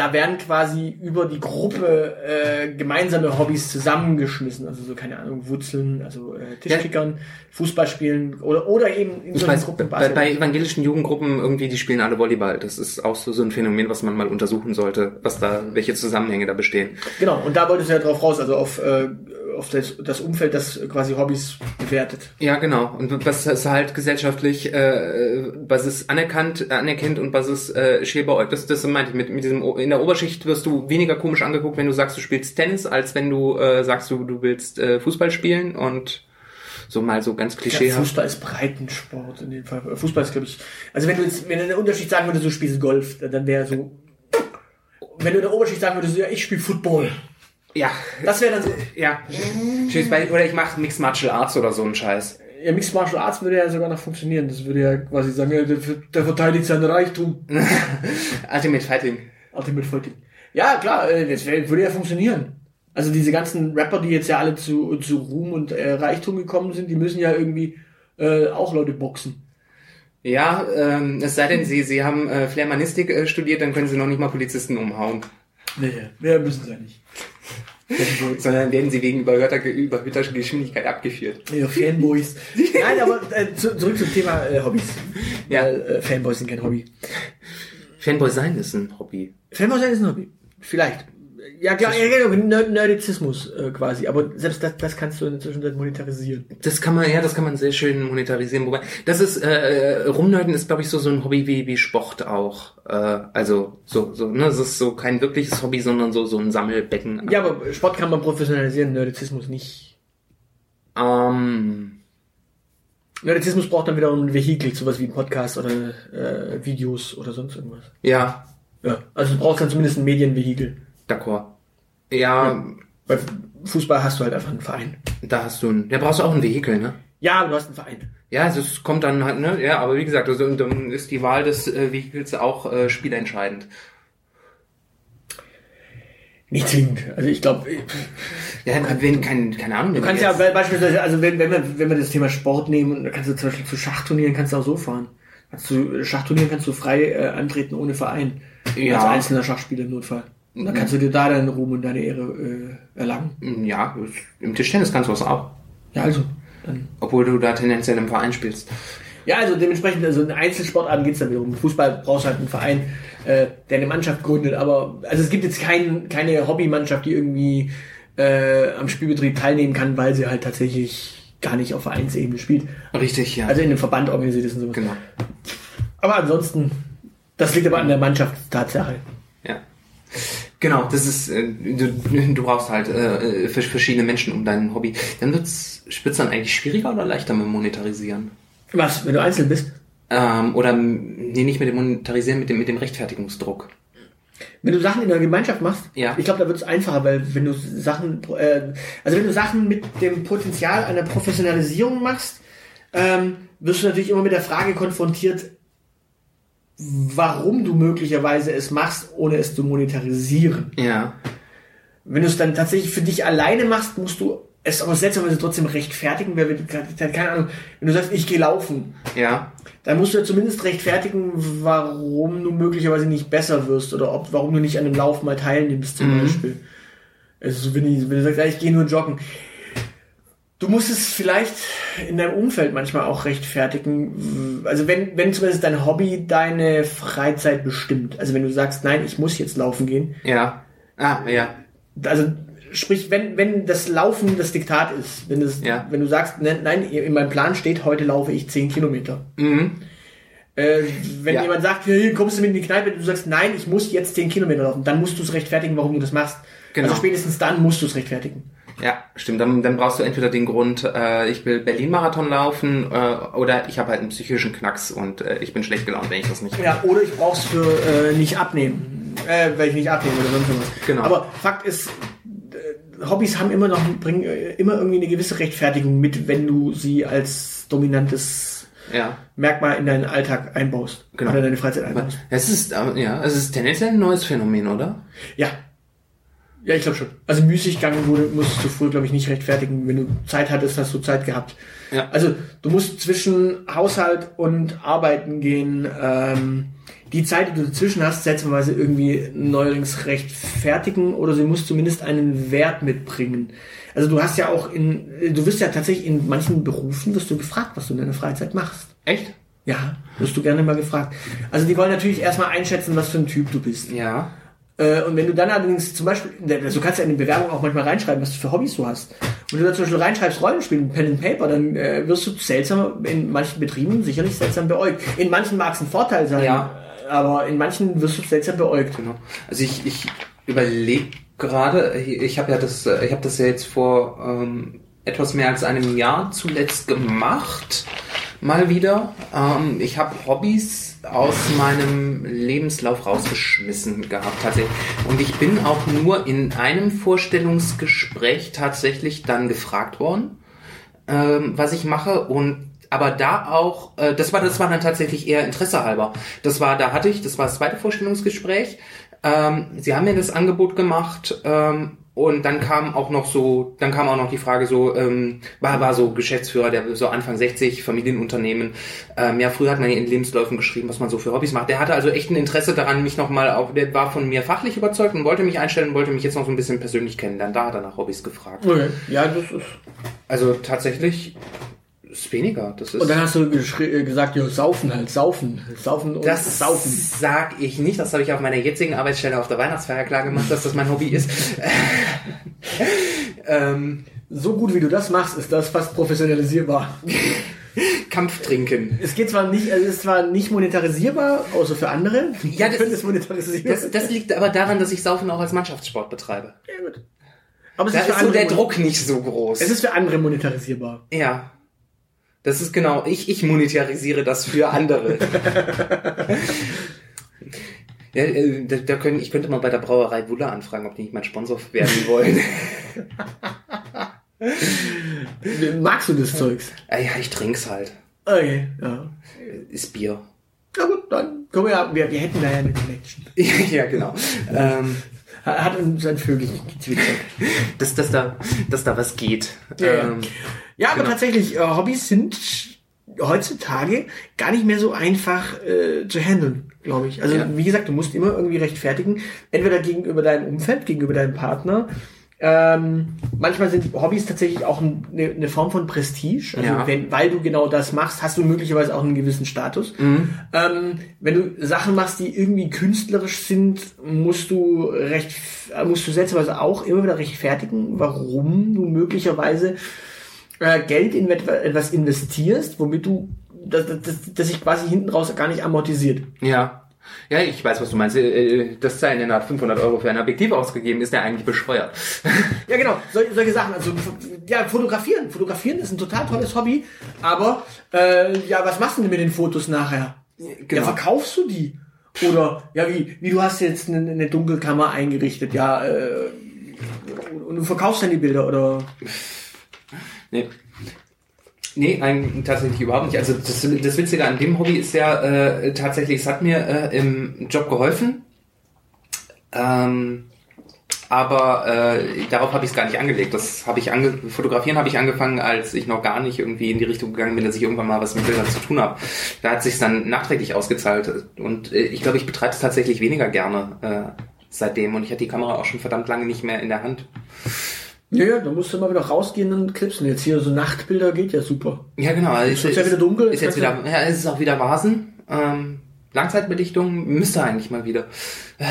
da werden quasi über die Gruppe äh, gemeinsame Hobbys zusammengeschmissen. Also so, keine Ahnung, Wurzeln, also äh, Tischkickern, Fußball spielen oder, oder eben in Ich weiß, Gruppen bei, bei evangelischen Jugendgruppen irgendwie, die spielen alle Volleyball. Das ist auch so, so ein Phänomen, was man mal untersuchen sollte, was da, welche Zusammenhänge da bestehen. Genau, und da wolltest du ja drauf raus, also auf, äh, auf das, das Umfeld, das quasi Hobbys bewertet. Ja, genau. Und was ist halt gesellschaftlich, äh, was ist anerkannt, anerkennt und was ist äh, schwer beäugt. Das, das meinte ich mit, mit diesem, in der Oberschicht wirst du weniger komisch angeguckt, wenn du sagst, du spielst Tennis, als wenn du äh, sagst, du, du willst äh, Fußball spielen und so mal so ganz Ja, klischeehaft. Fußball ist Breitensport in dem Fall. Fußball ist, glaube ich. Also wenn du jetzt, wenn du in der Unterschicht sagen würdest, du spielst Golf, dann wäre so. Wenn du in der Oberschicht sagen würdest, ja, ich spiele Football. Ja, Das wäre dann so. ja. Oder ich mache Mixed Martial Arts oder so ein Scheiß. Ja, Mixed Martial Arts würde ja sogar noch funktionieren. Das würde ja quasi sagen, ja, der, der verteidigt sein Reichtum. (laughs) Ultimate Fighting. Ultimate Fighting. Ja, klar, äh, das würde ja funktionieren. Also diese ganzen Rapper, die jetzt ja alle zu, zu Ruhm und äh, Reichtum gekommen sind, die müssen ja irgendwie äh, auch Leute boxen. Ja, ähm, es sei denn, sie, sie haben äh, Flairmanistik äh, studiert, dann können sie noch nicht mal Polizisten umhauen. Nee, mehr müssen sie ja nicht. Sondern werden sie wegen überhörter, überhöhter Geschwindigkeit abgeführt. Ja, Fanboys. Nein, aber äh, zu, zurück zum Thema äh, Hobbys. Ja. Weil äh, Fanboys sind kein Hobby. Fanboy sein ist ein Hobby. Fanboy sein ist ein Hobby. Vielleicht. Ja, klar, ja, genau, Nerd Nerdizismus äh, quasi. Aber selbst das, das kannst du in der Zwischenzeit monetarisieren. Das kann man, ja, das kann man sehr schön monetarisieren. Wobei, das ist, äh, Rumnörden ist, glaube ich, so, so ein Hobby wie, wie Sport auch. Äh, also, so, so, ne, es ist so kein wirkliches Hobby, sondern so, so ein Sammelbecken. Ja, aber Sport kann man professionalisieren, Nerdizismus nicht. Ähm, Nerdizismus braucht dann wieder ein Vehikel, sowas wie ein Podcast oder äh, Videos oder sonst irgendwas. ja, Ja, also du brauchst dann zumindest ein Medienvehikel. d'accord. Ja, Bei Fußball hast du halt einfach einen Verein. da hast du ein, da brauchst du auch ein Vehikel, ne? Ja, du hast einen Verein. Ja, also es kommt dann halt, ne, ja, aber wie gesagt, also, dann ist die Wahl des äh, Vehikels auch äh, spielentscheidend. Nicht zwingend. Also ich glaube, Ja, wenn, kein, keine Ahnung. du kannst ja be- beispielsweise, also wenn, wenn, wir, wenn wir das Thema Sport nehmen, dann kannst du zum Beispiel zu Schachturnieren kannst du auch so fahren. Kannst du, Schachturnieren kannst du frei äh, antreten ohne Verein. Ja. Als einzelner Schachspieler im Notfall. Und dann kannst du dir da deinen Ruhm und deine Ehre äh, erlangen. Ja, im Tischtennis kannst du das auch. Ja, also. Dann. Obwohl du da tendenziell im Verein spielst. Ja, also dementsprechend, also in Einzelsportarten geht's dann wiederum. Fußball brauchst du halt einen Verein, äh, der eine Mannschaft gründet, aber also es gibt jetzt kein, keine Hobbymannschaft, die irgendwie äh, am Spielbetrieb teilnehmen kann, weil sie halt tatsächlich gar nicht auf Vereinsebene spielt. Richtig, ja. Also in einem Verband organisiert ist und sowas. genau. Aber ansonsten, das liegt aber an der Mannschaftstatsache. Ja. Genau, das ist, äh, du, du brauchst halt äh, vers- verschiedene Menschen um dein Hobby. Dann wird's, wird's dann eigentlich schwieriger oder leichter mit Monetarisieren? Was, wenn du einzeln bist? Ähm, oder, nee, nicht mit dem Monetarisieren, mit dem, mit dem Rechtfertigungsdruck. Wenn du Sachen in der Gemeinschaft machst, Ja. ich glaube, da wird es einfacher, weil wenn du Sachen, äh, also wenn du Sachen mit dem Potenzial einer Professionalisierung machst, ähm, wirst du natürlich immer mit der Frage konfrontiert, warum du möglicherweise es machst, ohne es zu monetarisieren. Ja. Wenn du es dann tatsächlich für dich alleine machst, musst du es aber seltsamerweise trotzdem rechtfertigen, weil wenn du, keine Ahnung, wenn du sagst, ich gehe laufen, Ja. dann musst du ja zumindest rechtfertigen, warum du möglicherweise nicht besser wirst oder ob, warum du nicht an dem Lauf mal teilnimmst zum Mhm. Beispiel. Also so, wenn, ich, wenn du sagst, ja, ich gehe nur joggen. Du musst es vielleicht in deinem Umfeld manchmal auch rechtfertigen. Also wenn, wenn zumindest dein Hobby deine Freizeit bestimmt. Also wenn du sagst, nein, ich muss jetzt laufen gehen. Ja. Ah, ja. Also sprich, wenn, wenn das Laufen das Diktat ist, wenn, das, Ja. wenn du sagst, nein, nein, in meinem Plan steht, heute laufe ich 10 Kilometer. Mhm. Äh, wenn Ja. jemand sagt, hier kommst du mit in die Kneipe, du sagst, nein, ich muss jetzt 10 Kilometer laufen, dann musst du es rechtfertigen, warum du das machst. Genau. Also spätestens dann musst du es rechtfertigen. Ja, stimmt. Dann, dann brauchst du entweder den Grund, äh, ich will Berlin-Marathon laufen, äh, oder ich habe halt einen psychischen Knacks und äh, ich bin schlecht gelaunt, wenn ich das nicht Ja, oder ich brauch's für äh, nicht abnehmen. Äh, weil ich nicht abnehme oder sonst was. Genau. Aber Fakt ist, äh, Hobbys haben immer noch bringen äh, immer irgendwie eine gewisse Rechtfertigung mit, wenn du sie als dominantes Ja. Merkmal in deinen Alltag einbaust. Genau. Oder in deine Freizeit einbaust. Es ist, äh, ja, es ist tendenziell ein neues Phänomen, oder? Ja. Ja, ich glaube schon. Also Müßiggang wurde, musstest du früher, glaube ich, nicht rechtfertigen. Wenn du Zeit hattest, hast du Zeit gehabt. Ja. Also du musst zwischen Haushalt und Arbeiten gehen. Ähm, die Zeit, die du dazwischen hast, seltsamerweise irgendwie neuerdings rechtfertigen oder sie muss zumindest einen Wert mitbringen. Also du hast ja auch in, du wirst ja tatsächlich in manchen Berufen wirst du gefragt, was du in deiner Freizeit machst. Echt? Ja, wirst du gerne mal gefragt. Also die wollen natürlich erstmal einschätzen, was für ein Typ du bist. Ja. Äh, Und wenn du dann allerdings zum Beispiel, also du kannst ja in die Bewerbung auch manchmal reinschreiben, was für Hobbys du hast. Und wenn du da zum Beispiel reinschreibst Rollenspielen, Pen and Paper, dann äh, wirst du seltsam, in manchen Betrieben sicherlich seltsam beäugt. In manchen mag es ein Vorteil sein, Ja. aber in manchen wirst du seltsam beäugt. Genau. Also ich, ich überlege gerade, ich habe ja das, äh, ich habe das ja jetzt vor ähm, etwas mehr als einem Jahr zuletzt gemacht, mal wieder. Ähm, ich habe Hobbys aus meinem Lebenslauf rausgeschmissen gehabt tatsächlich. Und ich bin auch nur in einem Vorstellungsgespräch tatsächlich dann gefragt worden, ähm, was ich mache und aber da auch, äh, das war das war dann tatsächlich eher Interesse halber. Das war, da hatte ich, das war das zweite Vorstellungsgespräch. Ähm, sie haben mir das Angebot gemacht ähm, und dann kam auch noch so, dann kam auch noch die Frage so, ähm, war war so Geschäftsführer, der so Anfang 60, Familienunternehmen. Ähm, ja, früher hat man in Lebensläufen geschrieben, was man so für Hobbys macht. Der hatte also echt ein Interesse daran, mich nochmal auch, der war von mir fachlich überzeugt und wollte mich einstellen, wollte mich jetzt noch so ein bisschen persönlich kennenlernen. Da hat er nach Hobbys gefragt. Okay. Ja, das ist. Also tatsächlich ist weniger. Das ist Und dann hast du äh, gesagt, ja, saufen halt, saufen. Saufen und das saufen. sag ich nicht. Das habe ich auf meiner jetzigen Arbeitsstelle auf der Weihnachtsfeier klar gemacht, dass das mein Hobby ist. (laughs) ähm, So gut wie du das machst, ist das fast professionalisierbar. (laughs) Kampftrinken. Es geht zwar nicht, also es ist zwar nicht monetarisierbar, außer für andere. Ja, das- (laughs) es monetarisieren. Das, das liegt aber daran, dass ich Saufen auch als Mannschaftssport betreibe. ja, gut. Aber es Da ist, für ist so der Druck nicht so groß. Es ist für andere monetarisierbar. ja. Das ist genau, ich, ich monetarisiere das für andere. (laughs) ja, äh, da, da können, ich könnte mal bei der Brauerei Wulle anfragen, ob die nicht mein Sponsor werden wollen. (laughs) Magst du das Zeugs? ah, ja, ich trink's halt. Okay, ja. Ist Bier. Na gut, dann können wir ja, wir, wir hätten da ja eine Connection. (laughs) ja, genau. ähm, Hat uns ein Vögel gezwittert. dass, dass, da, dass da was geht. Ja, ja. Ähm, Ja, aber Genau. tatsächlich, äh, Hobbys sind heutzutage gar nicht mehr so einfach äh, zu handeln, glaube ich. Also Ja. wie gesagt, du musst immer irgendwie rechtfertigen, entweder gegenüber deinem Umfeld, gegenüber deinem Partner. Ähm, manchmal sind Hobbys tatsächlich auch ein- eine, eine Form von Prestige. Also Ja. wenn, weil du genau das machst, hast du möglicherweise auch einen gewissen Status. Mhm. Ähm, wenn du Sachen machst, die irgendwie künstlerisch sind, musst du recht, äh, musst du seltsamerweise auch immer wieder rechtfertigen, warum du möglicherweise äh, Geld in etwa- etwas investierst, womit du, das, das, das, das sich quasi hinten raus gar nicht amortisiert. Ja. Ja, ich weiß, was du meinst. Äh, Das Zeilen hat 500 Euro für ein Objektiv ausgegeben, ist der eigentlich bescheuert. (laughs) Ja, genau, Sol solche Sachen. Also, ja, fotografieren. Fotografieren ist ein total tolles Hobby, aber, äh, ja, was machst du denn mit den Fotos nachher? Ja, Genau. verkaufst du die? Oder, ja, wie, wie du hast jetzt eine, eine Dunkelkammer eingerichtet, ja, äh, und du verkaufst dann die Bilder, oder? Nee. Nee, nein, tatsächlich überhaupt nicht. Also das, das Witzige an dem Hobby ist ja äh, tatsächlich, es hat mir äh, im Job geholfen. Ähm, aber äh, darauf habe ich es gar nicht angelegt. Das habe ich ange fotografieren habe ich angefangen, als ich noch gar nicht irgendwie in die Richtung gegangen bin, dass ich irgendwann mal was mit Bildern zu tun habe. Da hat sich dann nachträglich ausgezahlt und äh, ich glaube, ich betreibe es tatsächlich weniger gerne äh, seitdem und ich hatte die Kamera auch schon verdammt lange nicht mehr in der Hand. Ja, ja, da musst du mal wieder rausgehen und klipsen. Jetzt hier so Nachtbilder geht ja super. Ja, genau. Ist jetzt ja wieder dunkel, Ist jetzt wieder, ja, es ist auch wieder Vasen. Ähm, Langzeitbelichtung müsste eigentlich mal wieder.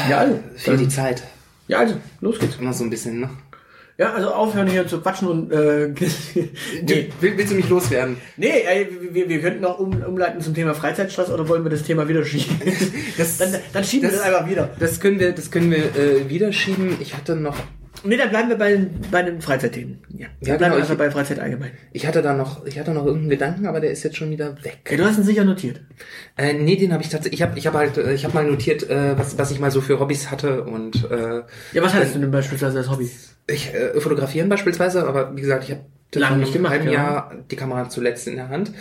Ja, also, Fehlt die dann, Zeit. ja, also, los geht's. Immer so ein bisschen, ne? Ja, also aufhören hier zu quatschen und, äh, (laughs) nee. Will, willst du mich loswerden? Nee, ey, wir, wir könnten auch um, umleiten zum Thema Freizeitstress oder wollen wir das Thema wieder schieben? (laughs) Das- dann, dann schieben wir das- das einfach wieder. Das können wir, das können wir äh, wieder schieben. Ich hatte noch, Nee, dann bleiben wir bei, den- bei den Freizeitthemen. Ja, Ja, bleiben genau, wir einfach ich- bei Freizeit allgemein. ich hatte da noch, ich hatte noch irgendeinen Gedanken, aber der ist jetzt schon wieder weg. Ja, du hast ihn sicher notiert. Äh, nee, den habe ich tatsächlich. Ich habe, ich habe halt, äh, ich habe mal notiert, äh, was, was ich mal so für Hobbys hatte und äh, Ja, was hattest du denn beispielsweise als Hobby? ich äh, fotografieren beispielsweise, aber wie gesagt, ich habe Lange nicht gemacht, einem ja. Jahr die Kamera zuletzt in der Hand.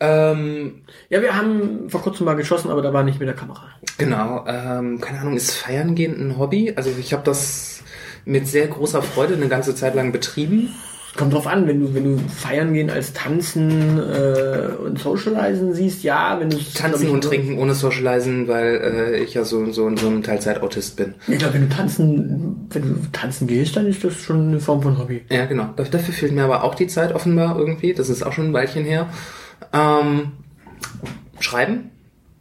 Ähm, Ja, wir haben vor kurzem mal geschossen, aber da war nicht mit der Kamera. Genau, ähm, keine Ahnung, ist Feiern gehen ein Hobby? Also ich habe das mit sehr großer Freude eine ganze Zeit lang betrieben. Kommt drauf an, wenn du, wenn du feiern gehen als Tanzen äh, und Socializen siehst, ja, wenn du Tanzen und trinken ohne Socializen, weil äh, ich ja so, so, so ein Teilzeit-Autist bin. Ich glaube, wenn du tanzen, wenn du tanzen gehst, dann ist das schon eine Form von Hobby. Ja, genau. Daf- Dafür fehlt mir aber auch die Zeit offenbar irgendwie. Das ist auch schon ein Weilchen her. Ähm, Schreiben?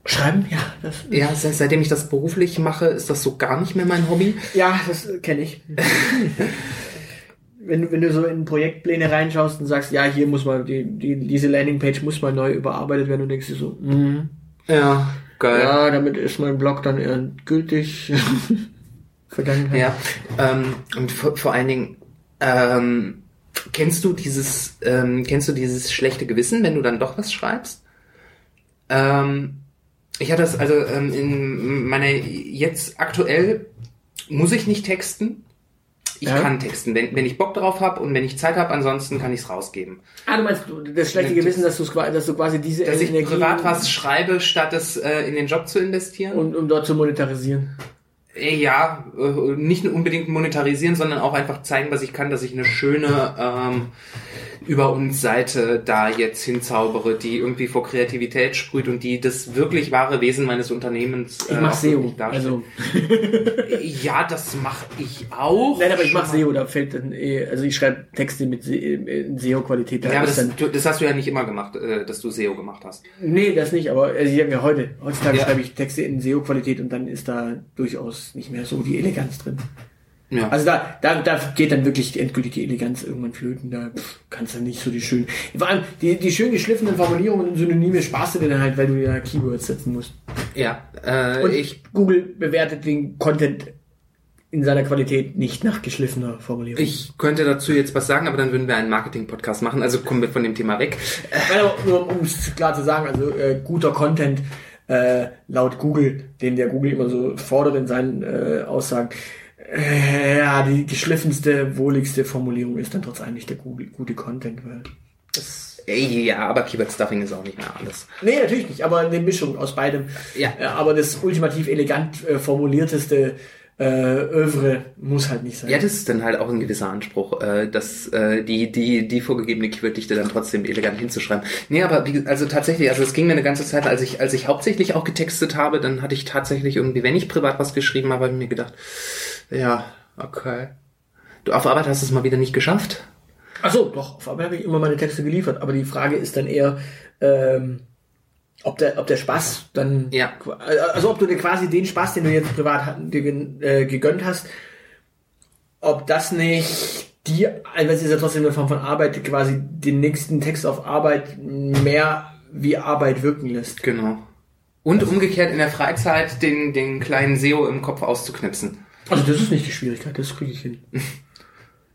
Schreiben, ja, das. Ja, se- seitdem ich das beruflich mache, ist das so gar nicht mehr mein Hobby. Ja, das kenne ich. (laughs) wenn, du- wenn du so in Projektpläne reinschaust und sagst, ja, hier muss mal, die, die, diese Landingpage muss mal neu überarbeitet werden und denkst dir so, mhm. Ja, geil. ja, damit ist mein Blog dann eher gültig. (laughs) Vergangenheit. Ja, ähm, und vor, vor allen Dingen, ähm, kennst du dieses, ähm, kennst du dieses schlechte Gewissen, wenn du dann doch was schreibst? Ähm, ich hatte das, also ähm, in meiner jetzt aktuell muss ich nicht texten. Ich Ja. kann texten, wenn, wenn ich Bock drauf habe und wenn ich Zeit habe, ansonsten kann ich es rausgeben. Ah, du meinst das schlechte Das- Gewissen, dass, dass du quasi diese Dass ich Energie privat was schreibe, statt es äh, in den Job zu investieren. und um dort zu monetarisieren. Äh, Ja, äh, nicht nur unbedingt monetarisieren, sondern auch einfach zeigen, was ich kann, dass ich eine schöne, ähm, über uns Seite da jetzt hinzaubere, die irgendwie vor Kreativität sprüht und die das wirklich wahre Wesen meines Unternehmens Ich mach auch SEO. Also, (laughs) ja, das mache ich auch. nein, aber ich mach Schon SEO, da fällt dann eh, also ich schreibe Texte mit SEO-Qualität. da Ja, aber das, du, das hast du ja nicht immer gemacht, äh, dass du SEO gemacht hast. nee, das nicht, aber also ich habe mir heute, heutzutage Ja. schreibe ich Texte in SEO-Qualität und dann ist da durchaus nicht mehr so die Eleganz drin. Ja. Also da, da, da geht dann wirklich die endgültige Eleganz irgendwann flöten. Da pff, kannst du nicht so die schönen. Vor allem die, die schön geschliffenen Formulierungen und Synonyme sparst du dir dann halt, weil du ja Keywords setzen musst. ja, äh, Und ich Google bewertet den Content in seiner Qualität nicht nach geschliffener Formulierung. Ich könnte dazu jetzt was sagen, aber dann würden wir einen Marketing-Podcast machen. Also kommen wir von dem Thema weg. Aber nur um es klar zu sagen, also äh, guter Content äh, laut Google, den der Google immer so fordert in seinen äh, Aussagen, ja, die geschliffenste, wohligste Formulierung ist dann trotzdem eigentlich der gute Content, weil das Ey, ja, aber Keyword-Stuffing ist auch nicht mehr alles. Nee, natürlich nicht, aber eine Mischung aus beidem. Ja. Äh, aber das ultimativ elegant äh, formulierteste äh, Övre muss halt nicht sein. Ja, das ist dann halt auch ein gewisser Anspruch, äh, dass äh, die, die, die vorgegebene Keyworddichte dann trotzdem elegant hinzuschreiben. Nee, aber wie, also tatsächlich, also es ging mir eine ganze Zeit, als ich, als ich hauptsächlich auch getextet habe, dann hatte ich tatsächlich irgendwie, wenn ich privat was geschrieben habe, habe ich mir gedacht, ja, okay. Du auf Arbeit hast es mal wieder nicht geschafft? Ach so, doch, auf Arbeit habe ich immer meine Texte geliefert, aber die Frage ist dann eher, ähm, ob der, ob der Spaß dann, Ja. also ob du dir quasi den Spaß, den du jetzt privat dir äh, gegönnt hast, ob das nicht die, also es ist ja trotzdem eine Form von Arbeit, quasi den nächsten Text auf Arbeit mehr wie Arbeit wirken lässt. Genau. Und umgekehrt in der Freizeit den, den kleinen SEO im Kopf auszuknipsen. Also das ist nicht die Schwierigkeit, das kriege ich hin. (laughs)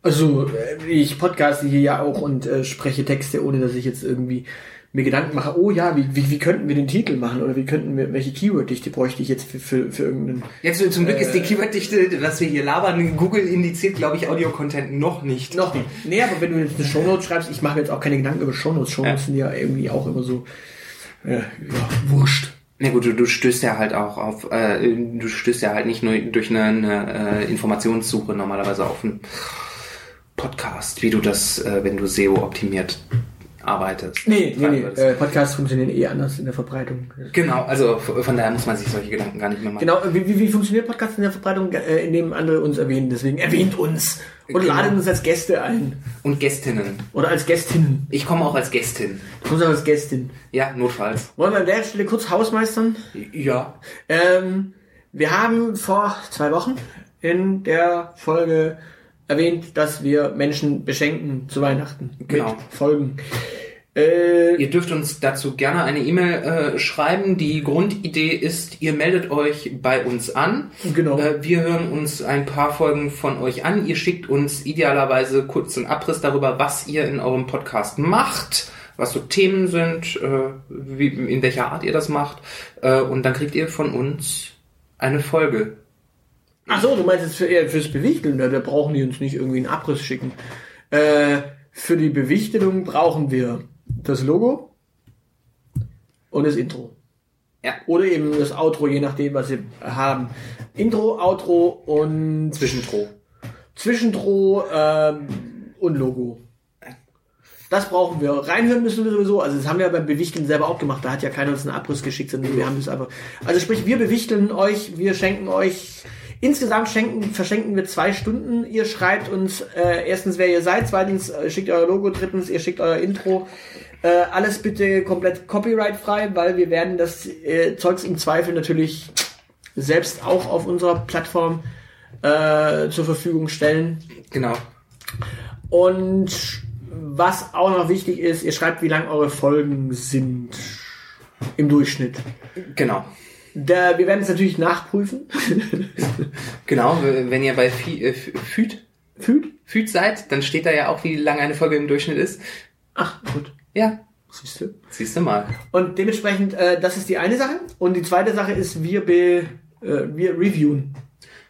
Also äh, ich podcaste hier ja auch und äh, spreche Texte, ohne dass ich jetzt irgendwie mir Gedanken mache, oh ja, wie, wie, wie könnten wir den Titel machen oder wie könnten wir, welche Keyword-Dichte bräuchte ich jetzt für, für, für irgendeinen... Jetzt zum Glück ist die Keyworddichte, was wir hier labern, Google indiziert, glaube ich, Audio-Content noch nicht. Noch nicht. Nee, aber wenn du jetzt eine Shownote schreibst, ich mache mir jetzt auch keine Gedanken über Shownotes. Shownotes Ja. sind ja irgendwie auch immer so, äh, ja, wurscht. Na gut, du, du stößt ja halt auch auf, äh, du stößt ja halt nicht nur durch eine, eine äh, Informationssuche normalerweise auf einen Podcast, wie du das, äh, wenn du SEO optimiert arbeitest. Nee, nee, nee. Äh, Podcasts funktionieren eh anders in der Verbreitung. Genau, also von daher muss man sich solche Gedanken gar nicht mehr machen. Genau, wie, wie, wie funktioniert Podcast in der Verbreitung, äh, indem andere uns erwähnen? Deswegen erwähnt uns und Genau. ladet uns als Gäste ein. Und Gästinnen. Oder als Gästinnen. Ich komme auch als Gästin. Du kommst auch als Gästin. Ja, notfalls. Wollen wir an der Stelle kurz Hausmeistern? Ja. Ähm, wir haben vor zwei Wochen in der Folge erwähnt, dass wir Menschen beschenken zu Weihnachten. Genau. Mit Folgen. Äh, Ihr dürft uns dazu gerne eine E-Mail äh, schreiben. Die Grundidee ist, ihr meldet euch bei uns an. Genau. Äh, wir hören uns ein paar Folgen von euch an. Ihr schickt uns idealerweise kurz einen Abriss darüber, was ihr in eurem Podcast macht, was so Themen sind, äh, wie, in welcher Art ihr das macht. Äh, und dann kriegt ihr von uns eine Folge. Ach so, du meinst jetzt für, eher fürs Bewichteln, da, da brauchen die uns nicht irgendwie einen Abriss schicken. Äh, für die Bewichtelung brauchen wir das Logo und das Intro. Ja. Oder eben das Outro, je nachdem, was sie haben. Intro, Outro und Zwischentro. Zwischentro ähm, und Logo. Das brauchen wir. Reinhören müssen wir sowieso. Also das haben wir ja beim Bewichteln selber auch gemacht. Da hat ja keiner uns einen Abriss geschickt, sondern wir haben das einfach. Also sprich, wir bewichteln euch, wir schenken euch. Insgesamt schenken, verschenken wir zwei Stunden. Ihr schreibt uns äh, erstens, wer ihr seid, zweitens äh, schickt euer Logo, drittens, ihr schickt euer Intro. Äh, alles bitte komplett copyright-frei, weil wir werden das äh, Zeugs im Zweifel natürlich selbst auch auf unserer Plattform äh, zur Verfügung stellen. Genau. Und was auch noch wichtig ist, ihr schreibt, wie lang eure Folgen sind im Durchschnitt. Genau. Da, wir werden es natürlich nachprüfen. (laughs) Genau, wenn ihr bei äh, Füd, Fühlt? Füd seid, dann steht da ja auch, wie lange eine Folge im Durchschnitt ist. Ach, gut. Ja, Siehst du? siehst du mal. Und dementsprechend, äh, das ist die eine Sache. Und die zweite Sache ist, wir, be, äh, wir reviewen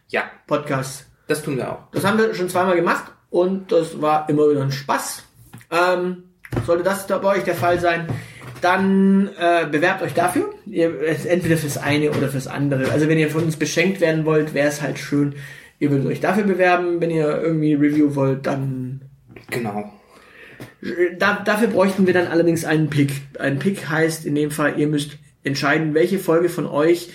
Ja, Podcasts. das tun wir auch. Das haben wir schon zweimal gemacht und das war immer wieder ein Spaß. Ähm, sollte das da bei euch der Fall sein, dann äh, bewerbt euch dafür. Ihr, entweder fürs eine oder fürs andere. Also wenn ihr von uns beschenkt werden wollt, wäre es halt schön, ihr würdet euch dafür bewerben. Wenn ihr irgendwie Review wollt, dann Genau. Da, dafür bräuchten wir dann allerdings einen Pick. Ein Pick heißt in dem Fall, ihr müsst entscheiden, welche Folge von euch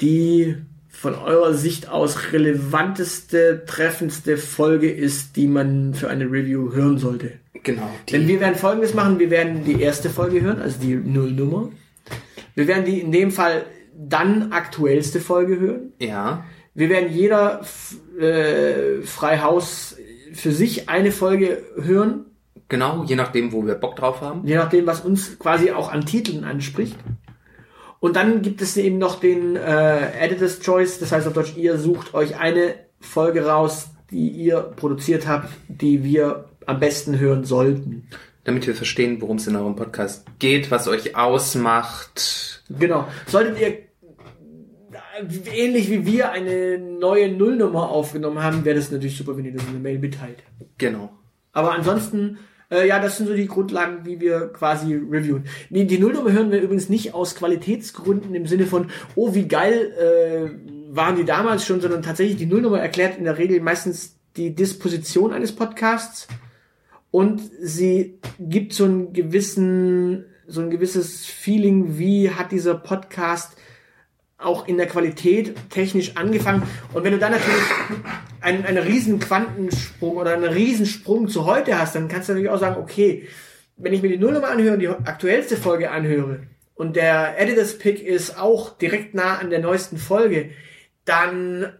die von eurer Sicht aus relevanteste, treffendste Folge ist, die man für eine Review hören sollte. Genau. Denn wir werden folgendes machen, wir werden die erste Folge hören, also die Nullnummer. Wir werden die in dem Fall dann aktuellste Folge hören. ja. Wir werden jeder äh, frei Haus für sich eine Folge hören, Genau, je nachdem, wo wir Bock drauf haben. je nachdem, was uns quasi auch an Titeln anspricht. Und dann gibt es eben noch den äh, Editor's Choice, das heißt auf Deutsch, ihr sucht euch eine Folge raus, die ihr produziert habt, die wir am besten hören sollten. Damit wir verstehen, worum es in eurem Podcast geht, was euch ausmacht. Genau. Solltet ihr äh, ähnlich wie wir eine neue Nullnummer aufgenommen haben, wäre das natürlich super, wenn ihr das in der Mail mitteilt. Genau. Aber ansonsten, äh, ja, das sind so die Grundlagen, wie wir quasi reviewen. Die, die Nullnummer hören wir übrigens nicht aus Qualitätsgründen im Sinne von, oh, wie geil äh, waren die damals schon, sondern tatsächlich die Nullnummer erklärt in der Regel meistens die Disposition eines Podcasts und sie gibt so einen gewissen, so ein gewisses Feeling, wie hat dieser Podcast auch in der Qualität technisch angefangen. Und wenn du dann natürlich einen, einen riesen Quantensprung oder einen riesen Sprung zu heute hast, dann kannst du natürlich auch sagen, okay, wenn ich mir die Nullnummer anhöre und die aktuellste Folge anhöre und der Editors Pick ist auch direkt nah an der neuesten Folge, dann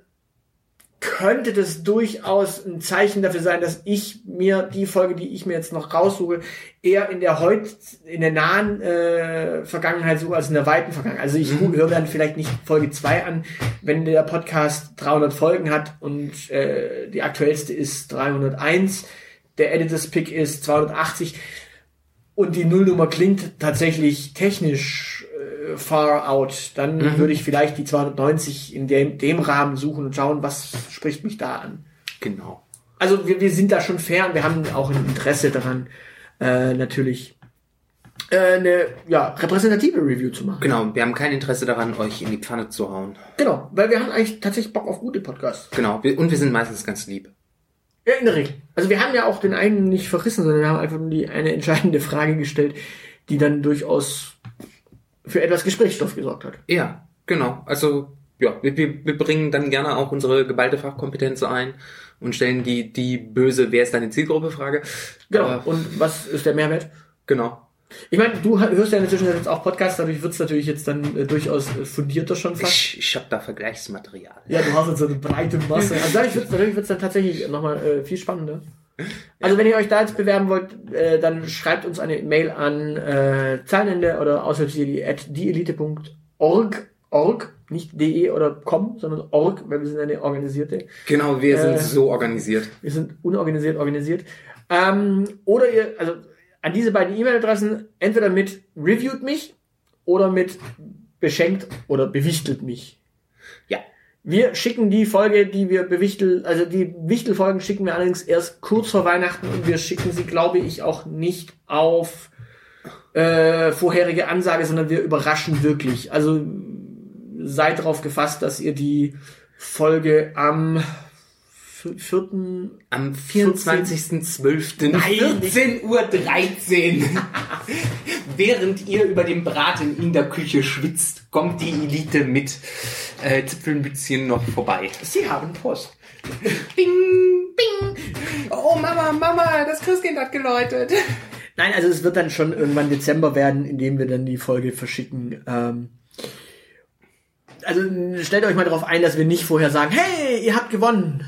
könnte das durchaus ein Zeichen dafür sein, dass ich mir die Folge, die ich mir jetzt noch raussuche, eher in der heut, in der nahen äh, Vergangenheit suche als in der weiten Vergangenheit. Also ich höre dann vielleicht nicht Folge 2 an, wenn der Podcast 300 Folgen hat und äh, die aktuellste ist 301, der Editors Pick ist 280 und die Nullnummer klingt tatsächlich technisch far out, dann würde ich vielleicht die 290 in dem, dem Rahmen suchen und schauen, was spricht mich da an. Genau. Also wir, wir sind da schon fair und wir haben auch ein Interesse daran, äh, natürlich äh, eine ja, repräsentative Review zu machen. Genau, wir haben kein Interesse daran, euch in die Pfanne zu hauen. Genau, weil wir haben eigentlich tatsächlich Bock auf gute Podcasts. Genau, und wir sind meistens ganz lieb. Ja, in der Regel. Also wir haben ja auch den einen nicht verrissen, sondern wir haben einfach nur die eine entscheidende Frage gestellt, die dann durchaus für etwas Gesprächsstoff gesorgt hat. Ja, genau. Also, ja, wir, wir, bringen dann gerne auch unsere geballte Fachkompetenz ein und stellen die, die böse, wer ist deine Zielgruppe Frage. Genau. Aber, Und was ist der Mehrwert? genau. Ich meine, du hörst ja inzwischen jetzt auch Podcasts, dadurch wird's natürlich jetzt dann äh, durchaus äh, fundierter schon fast. Ich, ich habe da Vergleichsmaterial. Ja, du hast jetzt so eine breite Masse. (laughs) Also dadurch dadurch wird's dann tatsächlich nochmal äh, viel spannender. (laughs) Also wenn ihr euch da jetzt bewerben wollt, äh, dann schreibt uns eine Mail an äh, Zahlenende oder außerhalb at dieelite.org org, nicht de oder com, sondern org, weil wir sind eine organisierte. Genau, wir sind Äh. so organisiert. Wir sind unorganisiert organisiert. Ähm, oder ihr, also an diese beiden E-Mail-Adressen entweder mit reviewt mich oder mit beschenkt oder bewichtelt mich. Wir schicken die Folge, die wir bewichteln, also die Wichtelfolgen schicken wir allerdings erst kurz vor Weihnachten und wir schicken sie, glaube ich, auch nicht auf äh, vorherige Ansage, sondern wir überraschen wirklich. Also seid darauf gefasst, dass ihr die Folge am vierten Am 24.12. Nein, 14.13 Uhr. (laughs) Während ihr über dem Braten in der Küche schwitzt, kommt die Elite mit äh, Zipfelmützchen noch vorbei. Sie haben Post. Bing, bing. Oh Mama, Mama, das Christkind hat geläutet. Nein, also es wird dann schon irgendwann Dezember werden, indem wir dann die Folge verschicken. Ähm, also stellt euch mal darauf ein, dass wir nicht vorher sagen, hey, ihr habt gewonnen.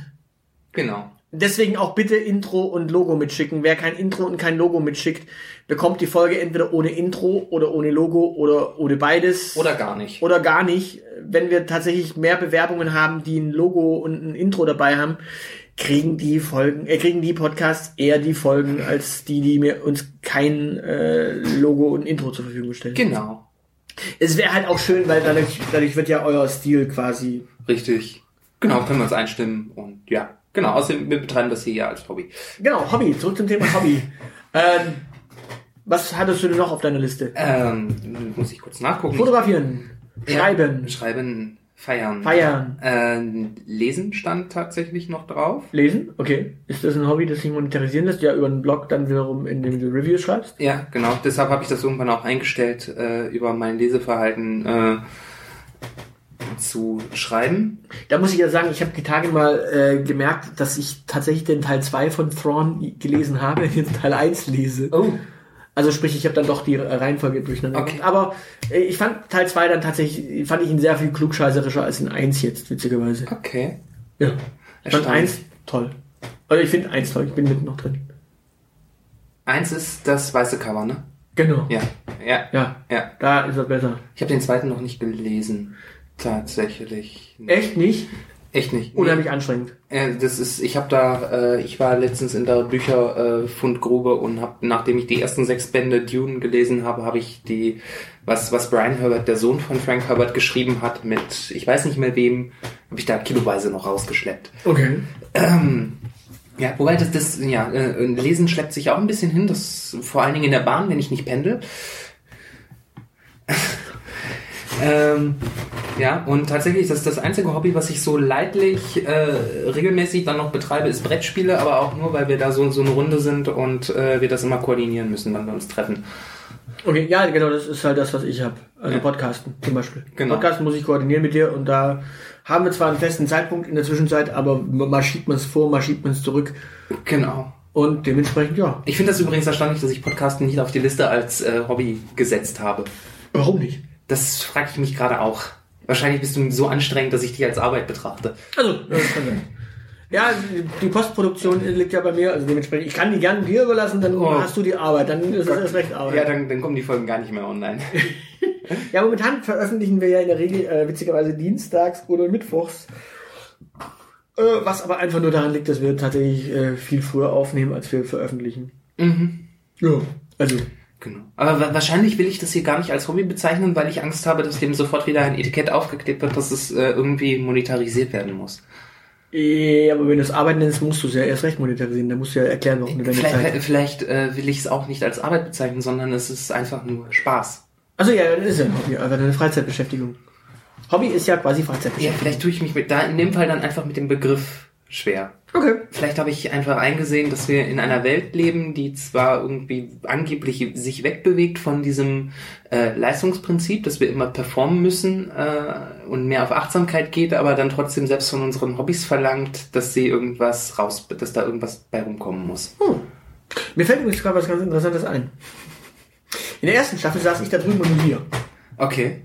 Genau. Deswegen auch bitte Intro und Logo mitschicken. Wer kein Intro und kein Logo mitschickt, bekommt die Folge entweder ohne Intro oder ohne Logo oder ohne beides. Oder gar nicht. oder gar nicht. Wenn wir tatsächlich mehr Bewerbungen haben, die ein Logo und ein Intro dabei haben, kriegen die Folgen, äh, kriegen die Podcasts eher die Folgen als die, die mir uns kein äh, Logo und Intro zur Verfügung stellen. Genau. Es wäre halt auch schön, weil dadurch, dadurch wird ja euer Stil quasi. Richtig. Genau, können wir uns einstimmen und ja. Genau, außerdem, wir betreiben das hier ja als Hobby. Genau, Hobby. Zurück zum Thema Hobby. ähm, was hattest du denn noch auf deiner Liste? Ähm, muss ich kurz nachgucken. Fotografieren, Ja, schreiben, Schreiben, Feiern. Feiern. Äh, Lesen stand tatsächlich noch drauf. Lesen? Okay. Ist das ein Hobby, das sich monetarisieren lässt? Ja, über einen Blog dann wiederum, in dem du Reviews schreibst? Ja, genau. Deshalb habe ich das irgendwann auch eingestellt, äh, über mein Leseverhalten äh, zu schreiben. Da muss ich ja sagen, ich habe die Tage mal äh, gemerkt, dass ich tatsächlich den Teil 2 von Thrawn gelesen habe, jetzt Teil 1 lese. Oh. Also sprich, ich habe dann doch die Reihenfolge durcheinander Okay. Aber äh, ich fand Teil 2 dann tatsächlich, fand ich ihn sehr viel klugscheißerischer als in 1 jetzt, witzigerweise. Okay. Ja. Ich fand Erstaunlich. 1 toll. Also ich finde 1 toll, ich bin mitten noch drin. Eins ist das weiße Cover, ne? Genau. Ja. Ja. Ja, Ja. da ist er besser. Ich habe den zweiten noch nicht gelesen. Tatsächlich. Echt nicht? Echt nicht. Unheimlich anstrengend. Äh, das ist, ich habe da, äh, ich war letztens in der Bücherfundgrube und habe, nachdem ich die ersten sechs Bände Dune gelesen habe, habe ich die, was was Brian Herbert, der Sohn von Frank Herbert, geschrieben hat, mit, ich weiß nicht mehr wem, habe ich da kiloweise noch rausgeschleppt. Okay. Ja, wobei das, das ja, äh, Lesen schleppt sich auch ein bisschen hin, das vor allen Dingen in der Bahn, wenn ich nicht pendel. Ähm, ja, und tatsächlich, das ist das einzige Hobby, was ich so leidlich äh, regelmäßig dann noch betreibe, ist Brettspiele, aber auch nur, weil wir da so, so eine Runde sind und äh, wir das immer koordinieren müssen, wann wir uns treffen. Okay, ja, genau, das ist halt das, was ich habe. Also Ja. Podcasten zum Beispiel. Genau. Podcasten muss ich koordinieren mit dir und da haben wir zwar einen festen Zeitpunkt in der Zwischenzeit, aber mal schiebt man es vor, mal schiebt man es zurück Genau. und dementsprechend, ja. Ich finde das übrigens erstaunlich, dass ich Podcasten nicht auf die Liste als äh, Hobby gesetzt habe. Warum nicht? Das frage ich mich gerade auch. Wahrscheinlich bist du so anstrengend, dass ich dich als Arbeit betrachte. Also, ja, das kann sein. Ja, die- Postproduktion liegt ja bei mir, also dementsprechend, ich kann die gerne dir überlassen, dann Oh. hast du die Arbeit, dann ist es erst recht Arbeit. Ja, dann, dann kommen die Folgen gar nicht mehr online. (laughs) Ja, momentan veröffentlichen wir ja in der Regel äh, witzigerweise dienstags oder mittwochs. Äh, was aber einfach nur daran liegt, dass wir tatsächlich äh, viel früher aufnehmen, als wir veröffentlichen. mhm. Ja, also. Genau. Aber wa- wahrscheinlich will ich das hier gar nicht als Hobby bezeichnen, weil ich Angst habe, dass dem sofort wieder ein Etikett aufgeklebt wird, dass es äh, irgendwie monetarisiert werden muss. Eh, aber wenn du es Arbeit nennst, musst du es ja erst recht monetarisieren. Da musst du ja erklären, warum du deine Vielleicht, Zeit. vielleicht äh, will ich es auch nicht als Arbeit bezeichnen, sondern es ist einfach nur Spaß. Also ja, das ist ja ein Hobby, aber eine Freizeitbeschäftigung. Hobby ist ja quasi Ja, Freizeitbeschäftigung. vielleicht tue ich mich mit, da in dem Fall dann einfach mit dem Begriff schwer. Okay. Vielleicht habe ich einfach eingesehen, dass wir in einer Welt leben, die zwar irgendwie angeblich sich wegbewegt von diesem äh, Leistungsprinzip, dass wir immer performen müssen äh, und mehr auf Achtsamkeit geht, aber dann trotzdem selbst von unseren Hobbys verlangt, dass sie irgendwas raus, dass da irgendwas bei rumkommen muss. Hm. Mir fällt übrigens gerade was ganz Interessantes ein. In der ersten Staffel saß ich da drüben und du hier. Okay,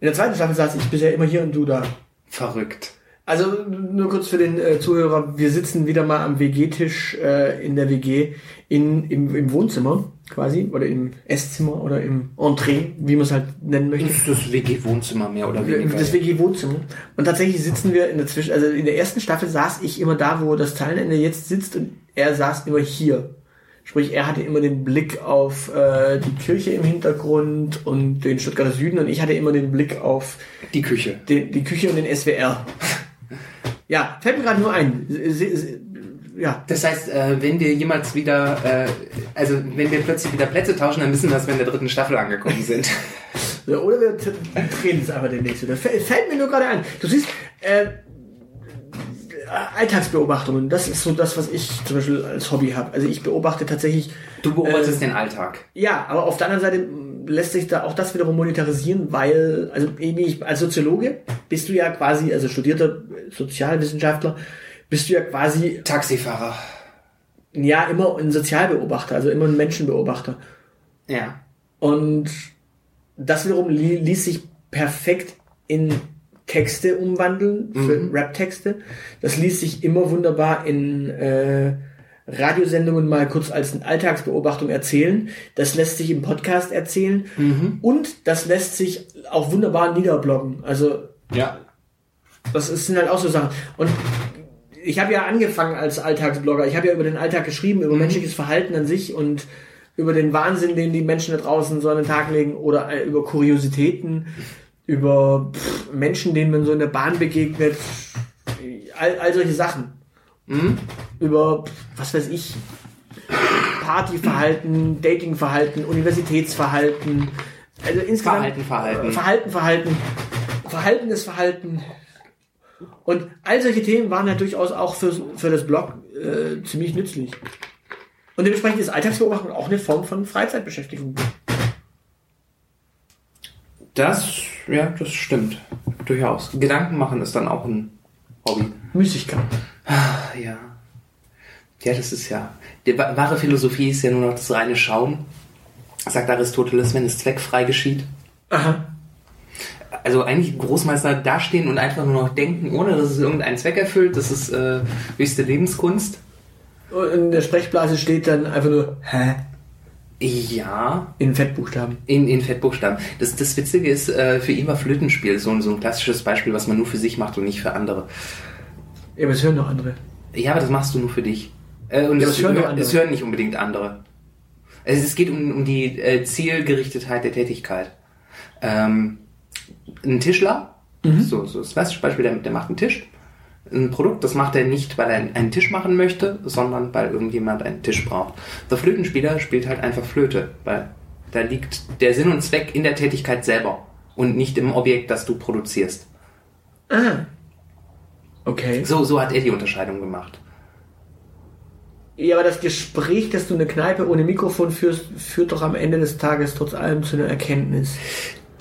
In der zweiten Staffel saß ich bisher immer hier und du da. verrückt. Also nur kurz für den äh, Zuhörer, wir sitzen wieder mal am WG-Tisch äh, in der WG in, im, im Wohnzimmer quasi oder im Esszimmer oder im Entree, wie man es halt nennen möchte. Das ist das WG-Wohnzimmer mehr oder weniger. Das WG-Wohnzimmer. Und tatsächlich sitzen wir in der Zwischen, also in der ersten Staffel saß ich immer da, wo das Zeilenende jetzt sitzt und er saß immer hier. Sprich, er hatte immer den Blick auf äh, die Kirche im Hintergrund und den Stuttgarter Süden und ich hatte immer den Blick auf Die Küche. den, die Küche und den SWR. Ja, fällt mir gerade nur ein. Ja, Das heißt, äh, wenn wir jemals wieder, äh, also wenn wir plötzlich wieder Plätze tauschen, dann wissen wir, dass wir in der dritten Staffel angekommen sind. (laughs) Oder wir drehen es einfach demnächst wieder. Fällt mir nur gerade ein. Du siehst, äh, Alltagsbeobachtungen, das ist so das, was ich zum Beispiel als Hobby habe. Also ich beobachte tatsächlich, Du beobachtest Äh, den Alltag. ja, aber auf der anderen Seite lässt sich da auch das wiederum monetarisieren, weil, also eben ich, als Soziologe bist du ja quasi, also studierter Sozialwissenschaftler, bist du ja quasi, Taxifahrer. ja, immer ein Sozialbeobachter, also immer ein Menschenbeobachter. Ja. Und das wiederum li ließ sich perfekt in Texte umwandeln, für Mhm. Rap-Texte. Das ließ sich immer wunderbar in äh, Radiosendungen mal kurz als eine Alltagsbeobachtung erzählen. Das lässt sich im Podcast erzählen. Mhm. Und das lässt sich auch wunderbar niederbloggen. Also Ja. das ist, sind halt auch so Sachen. Und ich habe ja angefangen als Alltagsblogger. Ich habe ja über den Alltag geschrieben, über menschliches Verhalten an sich und über den Wahnsinn, den die Menschen da draußen so an den Tag legen oder äh, über Kuriositäten, über Menschen, denen man so in der Bahn begegnet. All, all solche Sachen. Mhm. Über, was weiß ich, Partyverhalten, Datingverhalten, Universitätsverhalten. Also insgesamt Verhalten, Verhalten. Verhalten, Verhalten. verhaltenes Verhalten. Und all solche Themen waren ja durchaus auch für, für das Blog äh, ziemlich nützlich. Und dementsprechend ist Alltagsbeobachtung auch eine Form von Freizeitbeschäftigung. Das, ja, das stimmt. Durchaus. Gedanken machen ist dann auch ein Hobby. Müßigkeit. Ach, ja. Ja, das ist ja. Die wa- wahre Philosophie ist ja nur noch das reine Schauen. Sagt Aristoteles, wenn es zweckfrei geschieht. Aha. Also eigentlich Großmeister dastehen und einfach nur noch denken, ohne dass es irgendeinen Zweck erfüllt. Das ist äh, höchste Lebenskunst. Und in der Sprechblase steht dann einfach nur Hä? Ja, in Fettbuchstaben. in, in Fettbuchstaben. Das, das Witzige ist, äh, für ihn war Flötenspiel so, so ein klassisches Beispiel, was man nur für sich macht und nicht für andere. Ja, aber es hören noch andere. Ja, aber das machst du nur für dich. Äh, und Ja, es, hören doch andere. es hören nicht unbedingt andere. Es, es geht um, um die äh, Zielgerichtetheit der Tätigkeit. Ähm, ein Tischler, so, so das klassische Beispiel, der, der macht einen Tisch. Ein Produkt, das macht er nicht, weil er einen- einen Tisch machen möchte, sondern weil irgendjemand einen Tisch braucht. Der Flötenspieler spielt halt einfach Flöte, weil da liegt der Sinn und Zweck in der Tätigkeit selber und nicht im Objekt, das du produzierst. Ah. Okay. So, so hat er die Unterscheidung gemacht. Ja, aber das Gespräch, dass du eine Kneipe ohne Mikrofon führst, führt doch am Ende des Tages trotz allem zu einer Erkenntnis.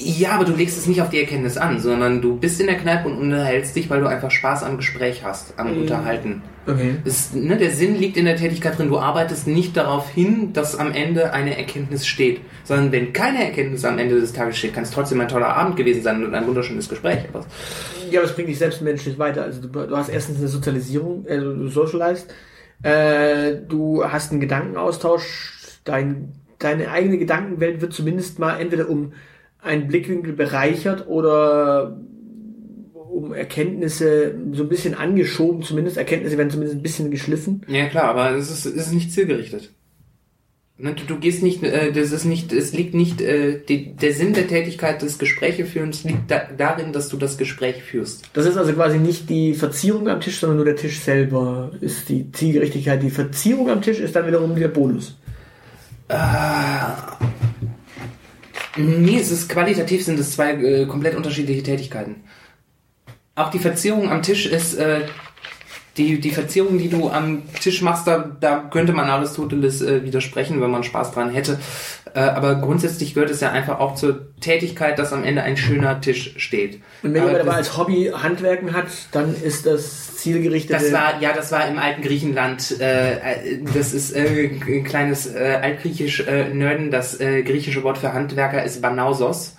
Ja, aber du legst es nicht auf die Erkenntnis an, sondern du bist in der Kneipe und unterhältst dich, weil du einfach Spaß am Gespräch hast, am Unterhalten. Okay. Es, ne, der Sinn liegt in der Tätigkeit drin. Du arbeitest nicht darauf hin, dass am Ende eine Erkenntnis steht, sondern wenn keine Erkenntnis am Ende des Tages steht, kann es trotzdem ein toller Abend gewesen sein und ein wunderschönes Gespräch. Aber Ja, aber es bringt dich selbst menschlich weiter. Also du, du hast erstens eine Sozialisierung, also du socialized, äh, du hast einen Gedankenaustausch, dein, deine eigene Gedankenwelt wird zumindest mal entweder um einen Blickwinkel bereichert oder um Erkenntnisse so ein bisschen angeschoben, zumindest Erkenntnisse werden zumindest ein bisschen geschliffen. ja klar, aber es ist, es ist nicht zielgerichtet. Ne, Du, du gehst nicht, äh, das ist nicht, es liegt nicht, äh, die, der Sinn der Tätigkeit des Gesprächeführens liegt da, darin, dass du das Gespräch führst. Das ist also quasi nicht die Verzierung am Tisch, sondern nur der Tisch selber ist die Zielgerichtigkeit. Die Verzierung am Tisch ist dann wiederum der Bonus. Nee, es ist qualitativ sind es zwei äh, komplett unterschiedliche Tätigkeiten. Auch die Verzierung am Tisch ist äh, die, die Verzierung, die du am Tisch machst, da, da könnte man Aristoteles äh, widersprechen, wenn man Spaß dran hätte. Äh, aber grundsätzlich gehört es ja einfach auch zur Tätigkeit, dass am Ende ein schöner Tisch steht. Und wenn jemand aber als Hobby Handwerken hat, dann ist das zielgerichtete. Das war, ja, das war im alten Griechenland. Äh, äh, das ist äh, ein kleines äh, altgriechisch äh, Nerden. Das äh, griechische Wort für Handwerker ist Banausos.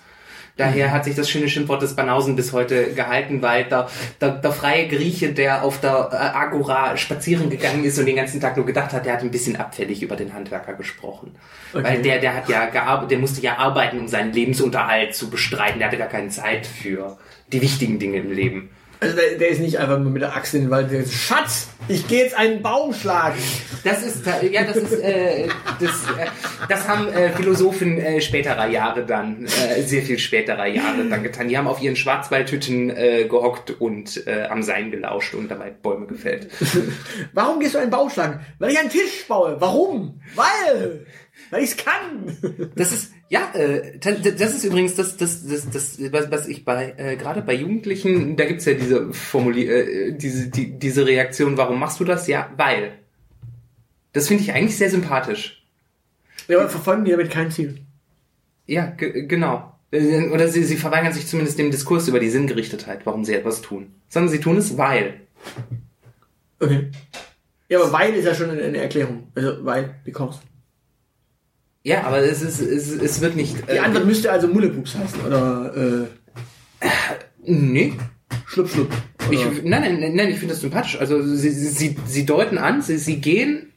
Daher hat sich das schöne Schimpfwort des Banausen bis heute gehalten, weil der, der, der freie Grieche, der auf der äh, Agora spazieren gegangen ist und den ganzen Tag nur gedacht hat, der hat ein bisschen abfällig über den Handwerker gesprochen. Okay. Weil der, der hat ja gearbeitet, der musste ja arbeiten, um seinen Lebensunterhalt zu bestreiten. Der hatte gar keine Zeit für die wichtigen Dinge im Leben. Also der, der ist nicht einfach nur mit der Axt in den Wald. Ist, Schatz, ich gehe jetzt einen Baum schlagen. Das ist, ja, das ist, äh, das, äh, das haben äh, Philosophen äh, späterer Jahre dann, äh, sehr viel späterer Jahre dann getan. Die haben auf ihren Schwarzwaldhütten äh, gehockt und äh, am Seien gelauscht und dabei Bäume gefällt. (laughs) Warum gehst du einen Baum schlagen? Weil ich einen Tisch baue. Warum? Weil. Weil ich's kann. Das ist, ja, äh, das ist übrigens das, das, das, das was, was ich bei, äh, gerade bei Jugendlichen, da gibt's ja diese Formulier, äh, diese, die, diese Reaktion, warum machst du das? Ja, weil. Das finde ich eigentlich sehr sympathisch. Ja, aber verfolgen die damit kein Ziel. Ja, ge- genau. Äh, Oder sie, sie verweigern sich zumindest dem Diskurs über die Sinngerichtetheit, warum sie etwas tun. Sondern sie tun es, weil. Okay. Ja, aber weil ist ja schon eine, eine Erklärung. Also, weil, because. Ja, aber es ist, es, es wird nicht. Die Antwort müsste also Mullepups heißen. Oder, äh, nee. Schlupp, Schlupp. Oder, Ich, nein, nein, nein, ich finde das sympathisch. Also sie, sie, sie, deuten an, sie, sie gehen,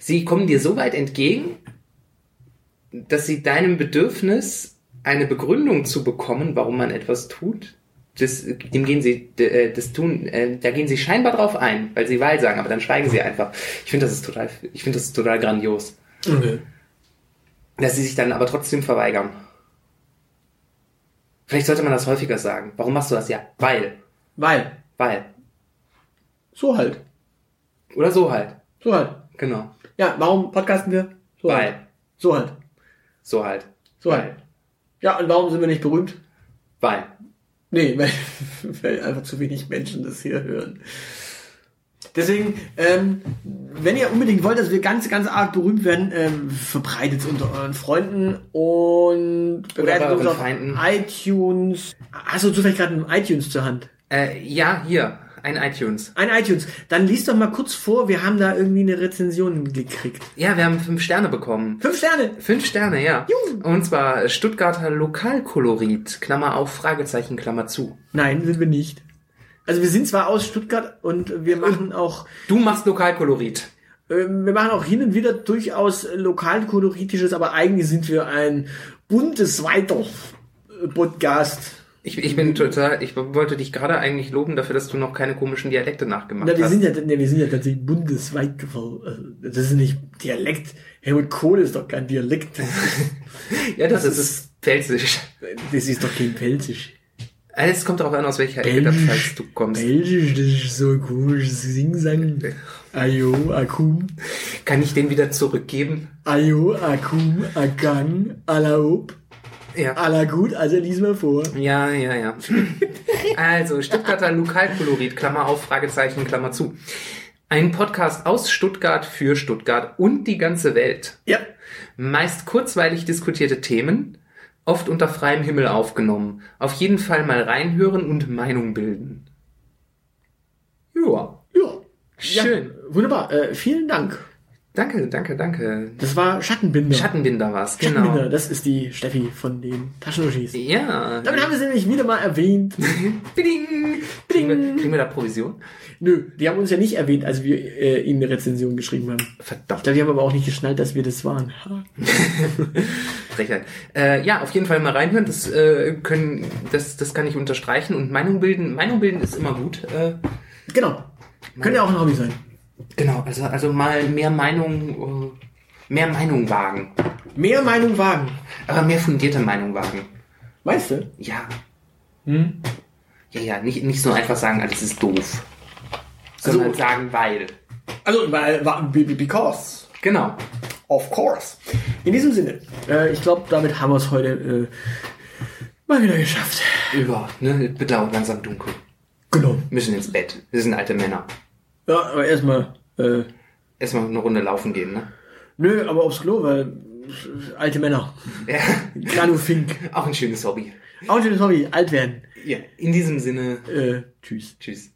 sie kommen dir so weit entgegen, dass sie deinem Bedürfnis, eine Begründung zu bekommen, warum man etwas tut, das, dem gehen sie, äh, das tun, äh, da gehen sie scheinbar drauf ein, weil sie weil sagen, aber dann schweigen sie einfach. Ich finde, das ist total, ich finde das ist total grandios, okay. Dass sie sich dann aber trotzdem verweigern. Vielleicht sollte man das häufiger sagen. Warum machst du das? Ja, weil, Weil. weil. So halt. Oder so halt. So halt. Genau. Ja, warum podcasten wir? So Weil. halt. So halt. So halt. So halt. Ja, und warum sind wir nicht berühmt? Weil. Nee, weil, (laughs) weil einfach zu wenig Menschen das hier hören. Deswegen, ähm, wenn ihr unbedingt wollt, dass wir ganz, ganz arg berühmt werden, ähm, verbreitet es unter euren Freunden und bewertet uns auf Feinden. iTunes. Hast du zufällig gerade ein iTunes zur Hand? Äh, ja, hier, ein iTunes. Ein iTunes. Dann liest doch mal kurz vor, wir haben da irgendwie eine Rezension gekriegt. Ja, wir haben fünf Sterne bekommen. Fünf Sterne! Fünf Sterne, ja. Und zwar Stuttgarter Lokalkolorit, Klammer auf, Fragezeichen, Klammer zu. Nein, sind wir nicht. Also wir sind zwar aus Stuttgart und wir machen auch Du machst Lokalkolorit. Ähm, Wir machen auch hin und wieder durchaus lokalkoloritisches, aber eigentlich sind wir ein bundesweiter äh, Podcast. Ich, ich bin total, ich wollte dich gerade eigentlich loben dafür, dass du noch keine komischen Dialekte nachgemacht Na, wir hast. sind ja, ne, wir sind ja tatsächlich bundesweit gefallen. Also, Das ist nicht Dialekt. Helmut Kohl ist doch kein Dialekt. (laughs) ja, das, ist, ist Pfälzisch. Das ist doch kein Pfälzisch. Es kommt darauf an, aus welcher Ecke der Pfalz du kommst. Belgisch, das ist so ein komisches Singsang. Ayo, akum. Kann ich den wieder zurückgeben? Ayo, akum, agang, alaop. Ja. Aller gut, also lies mal vor. Ja, ja, ja. (laughs) Also, Stuttgarter Lokalkolorit, Klammer auf, Fragezeichen, Klammer zu. Ein Podcast aus Stuttgart für Stuttgart und die ganze Welt. Ja. Meist kurzweilig diskutierte Themen, oft unter freiem Himmel aufgenommen. Auf jeden Fall mal reinhören und Meinung bilden. Ja. Ja. Schön. Ja, wunderbar. Äh, vielen Dank. Danke, danke, danke. Das war Schattenbinder. Schattenbinder war's, Schattenbinder, genau. das ist die Steffi von den Taschenuschis. Ja. Damit haben wir sie nämlich wieder mal erwähnt. (laughs) Biding. Kriegen wir, kriegen wir da Provision? Nö, die haben uns ja nicht erwähnt, als wir äh, ihnen eine Rezension geschrieben haben. Ich Verdammt. glaube, die haben aber auch nicht geschnallt, dass wir das waren. (laughs) Frechheit. Äh, ja, auf jeden Fall mal reinhören. Das äh, können, das, das kann ich unterstreichen. Und Meinung bilden, Meinung bilden ist immer gut. Äh, Genau. Könnte ja auch ein Hobby sein. Genau, also, also mal mehr Meinung, mehr Meinung wagen. Mehr Meinung wagen. Aber mehr fundierte Meinung wagen. Meinst du? Ja. Hm? Ja, ja, nicht, nicht so einfach sagen, alles ist doof. Sondern Also- sagen, weil. Also, weil, be- because. Genau. Of course. In diesem Sinne, äh, ich glaube, damit haben wir es heute äh, mal wieder geschafft. Über, ne? Wird auch langsam dunkel. Genau. Müssen ins Bett. Wir sind alte Männer. Ja, aber erstmal, äh, Erstmal eine Runde laufen gehen, ne? nö, aber aufs Klo, weil alte Männer. Ja. Granu Fink. Auch ein schönes Hobby. Auch ein schönes Hobby, alt werden. Ja. In diesem Sinne, Äh, tschüss. tschüss.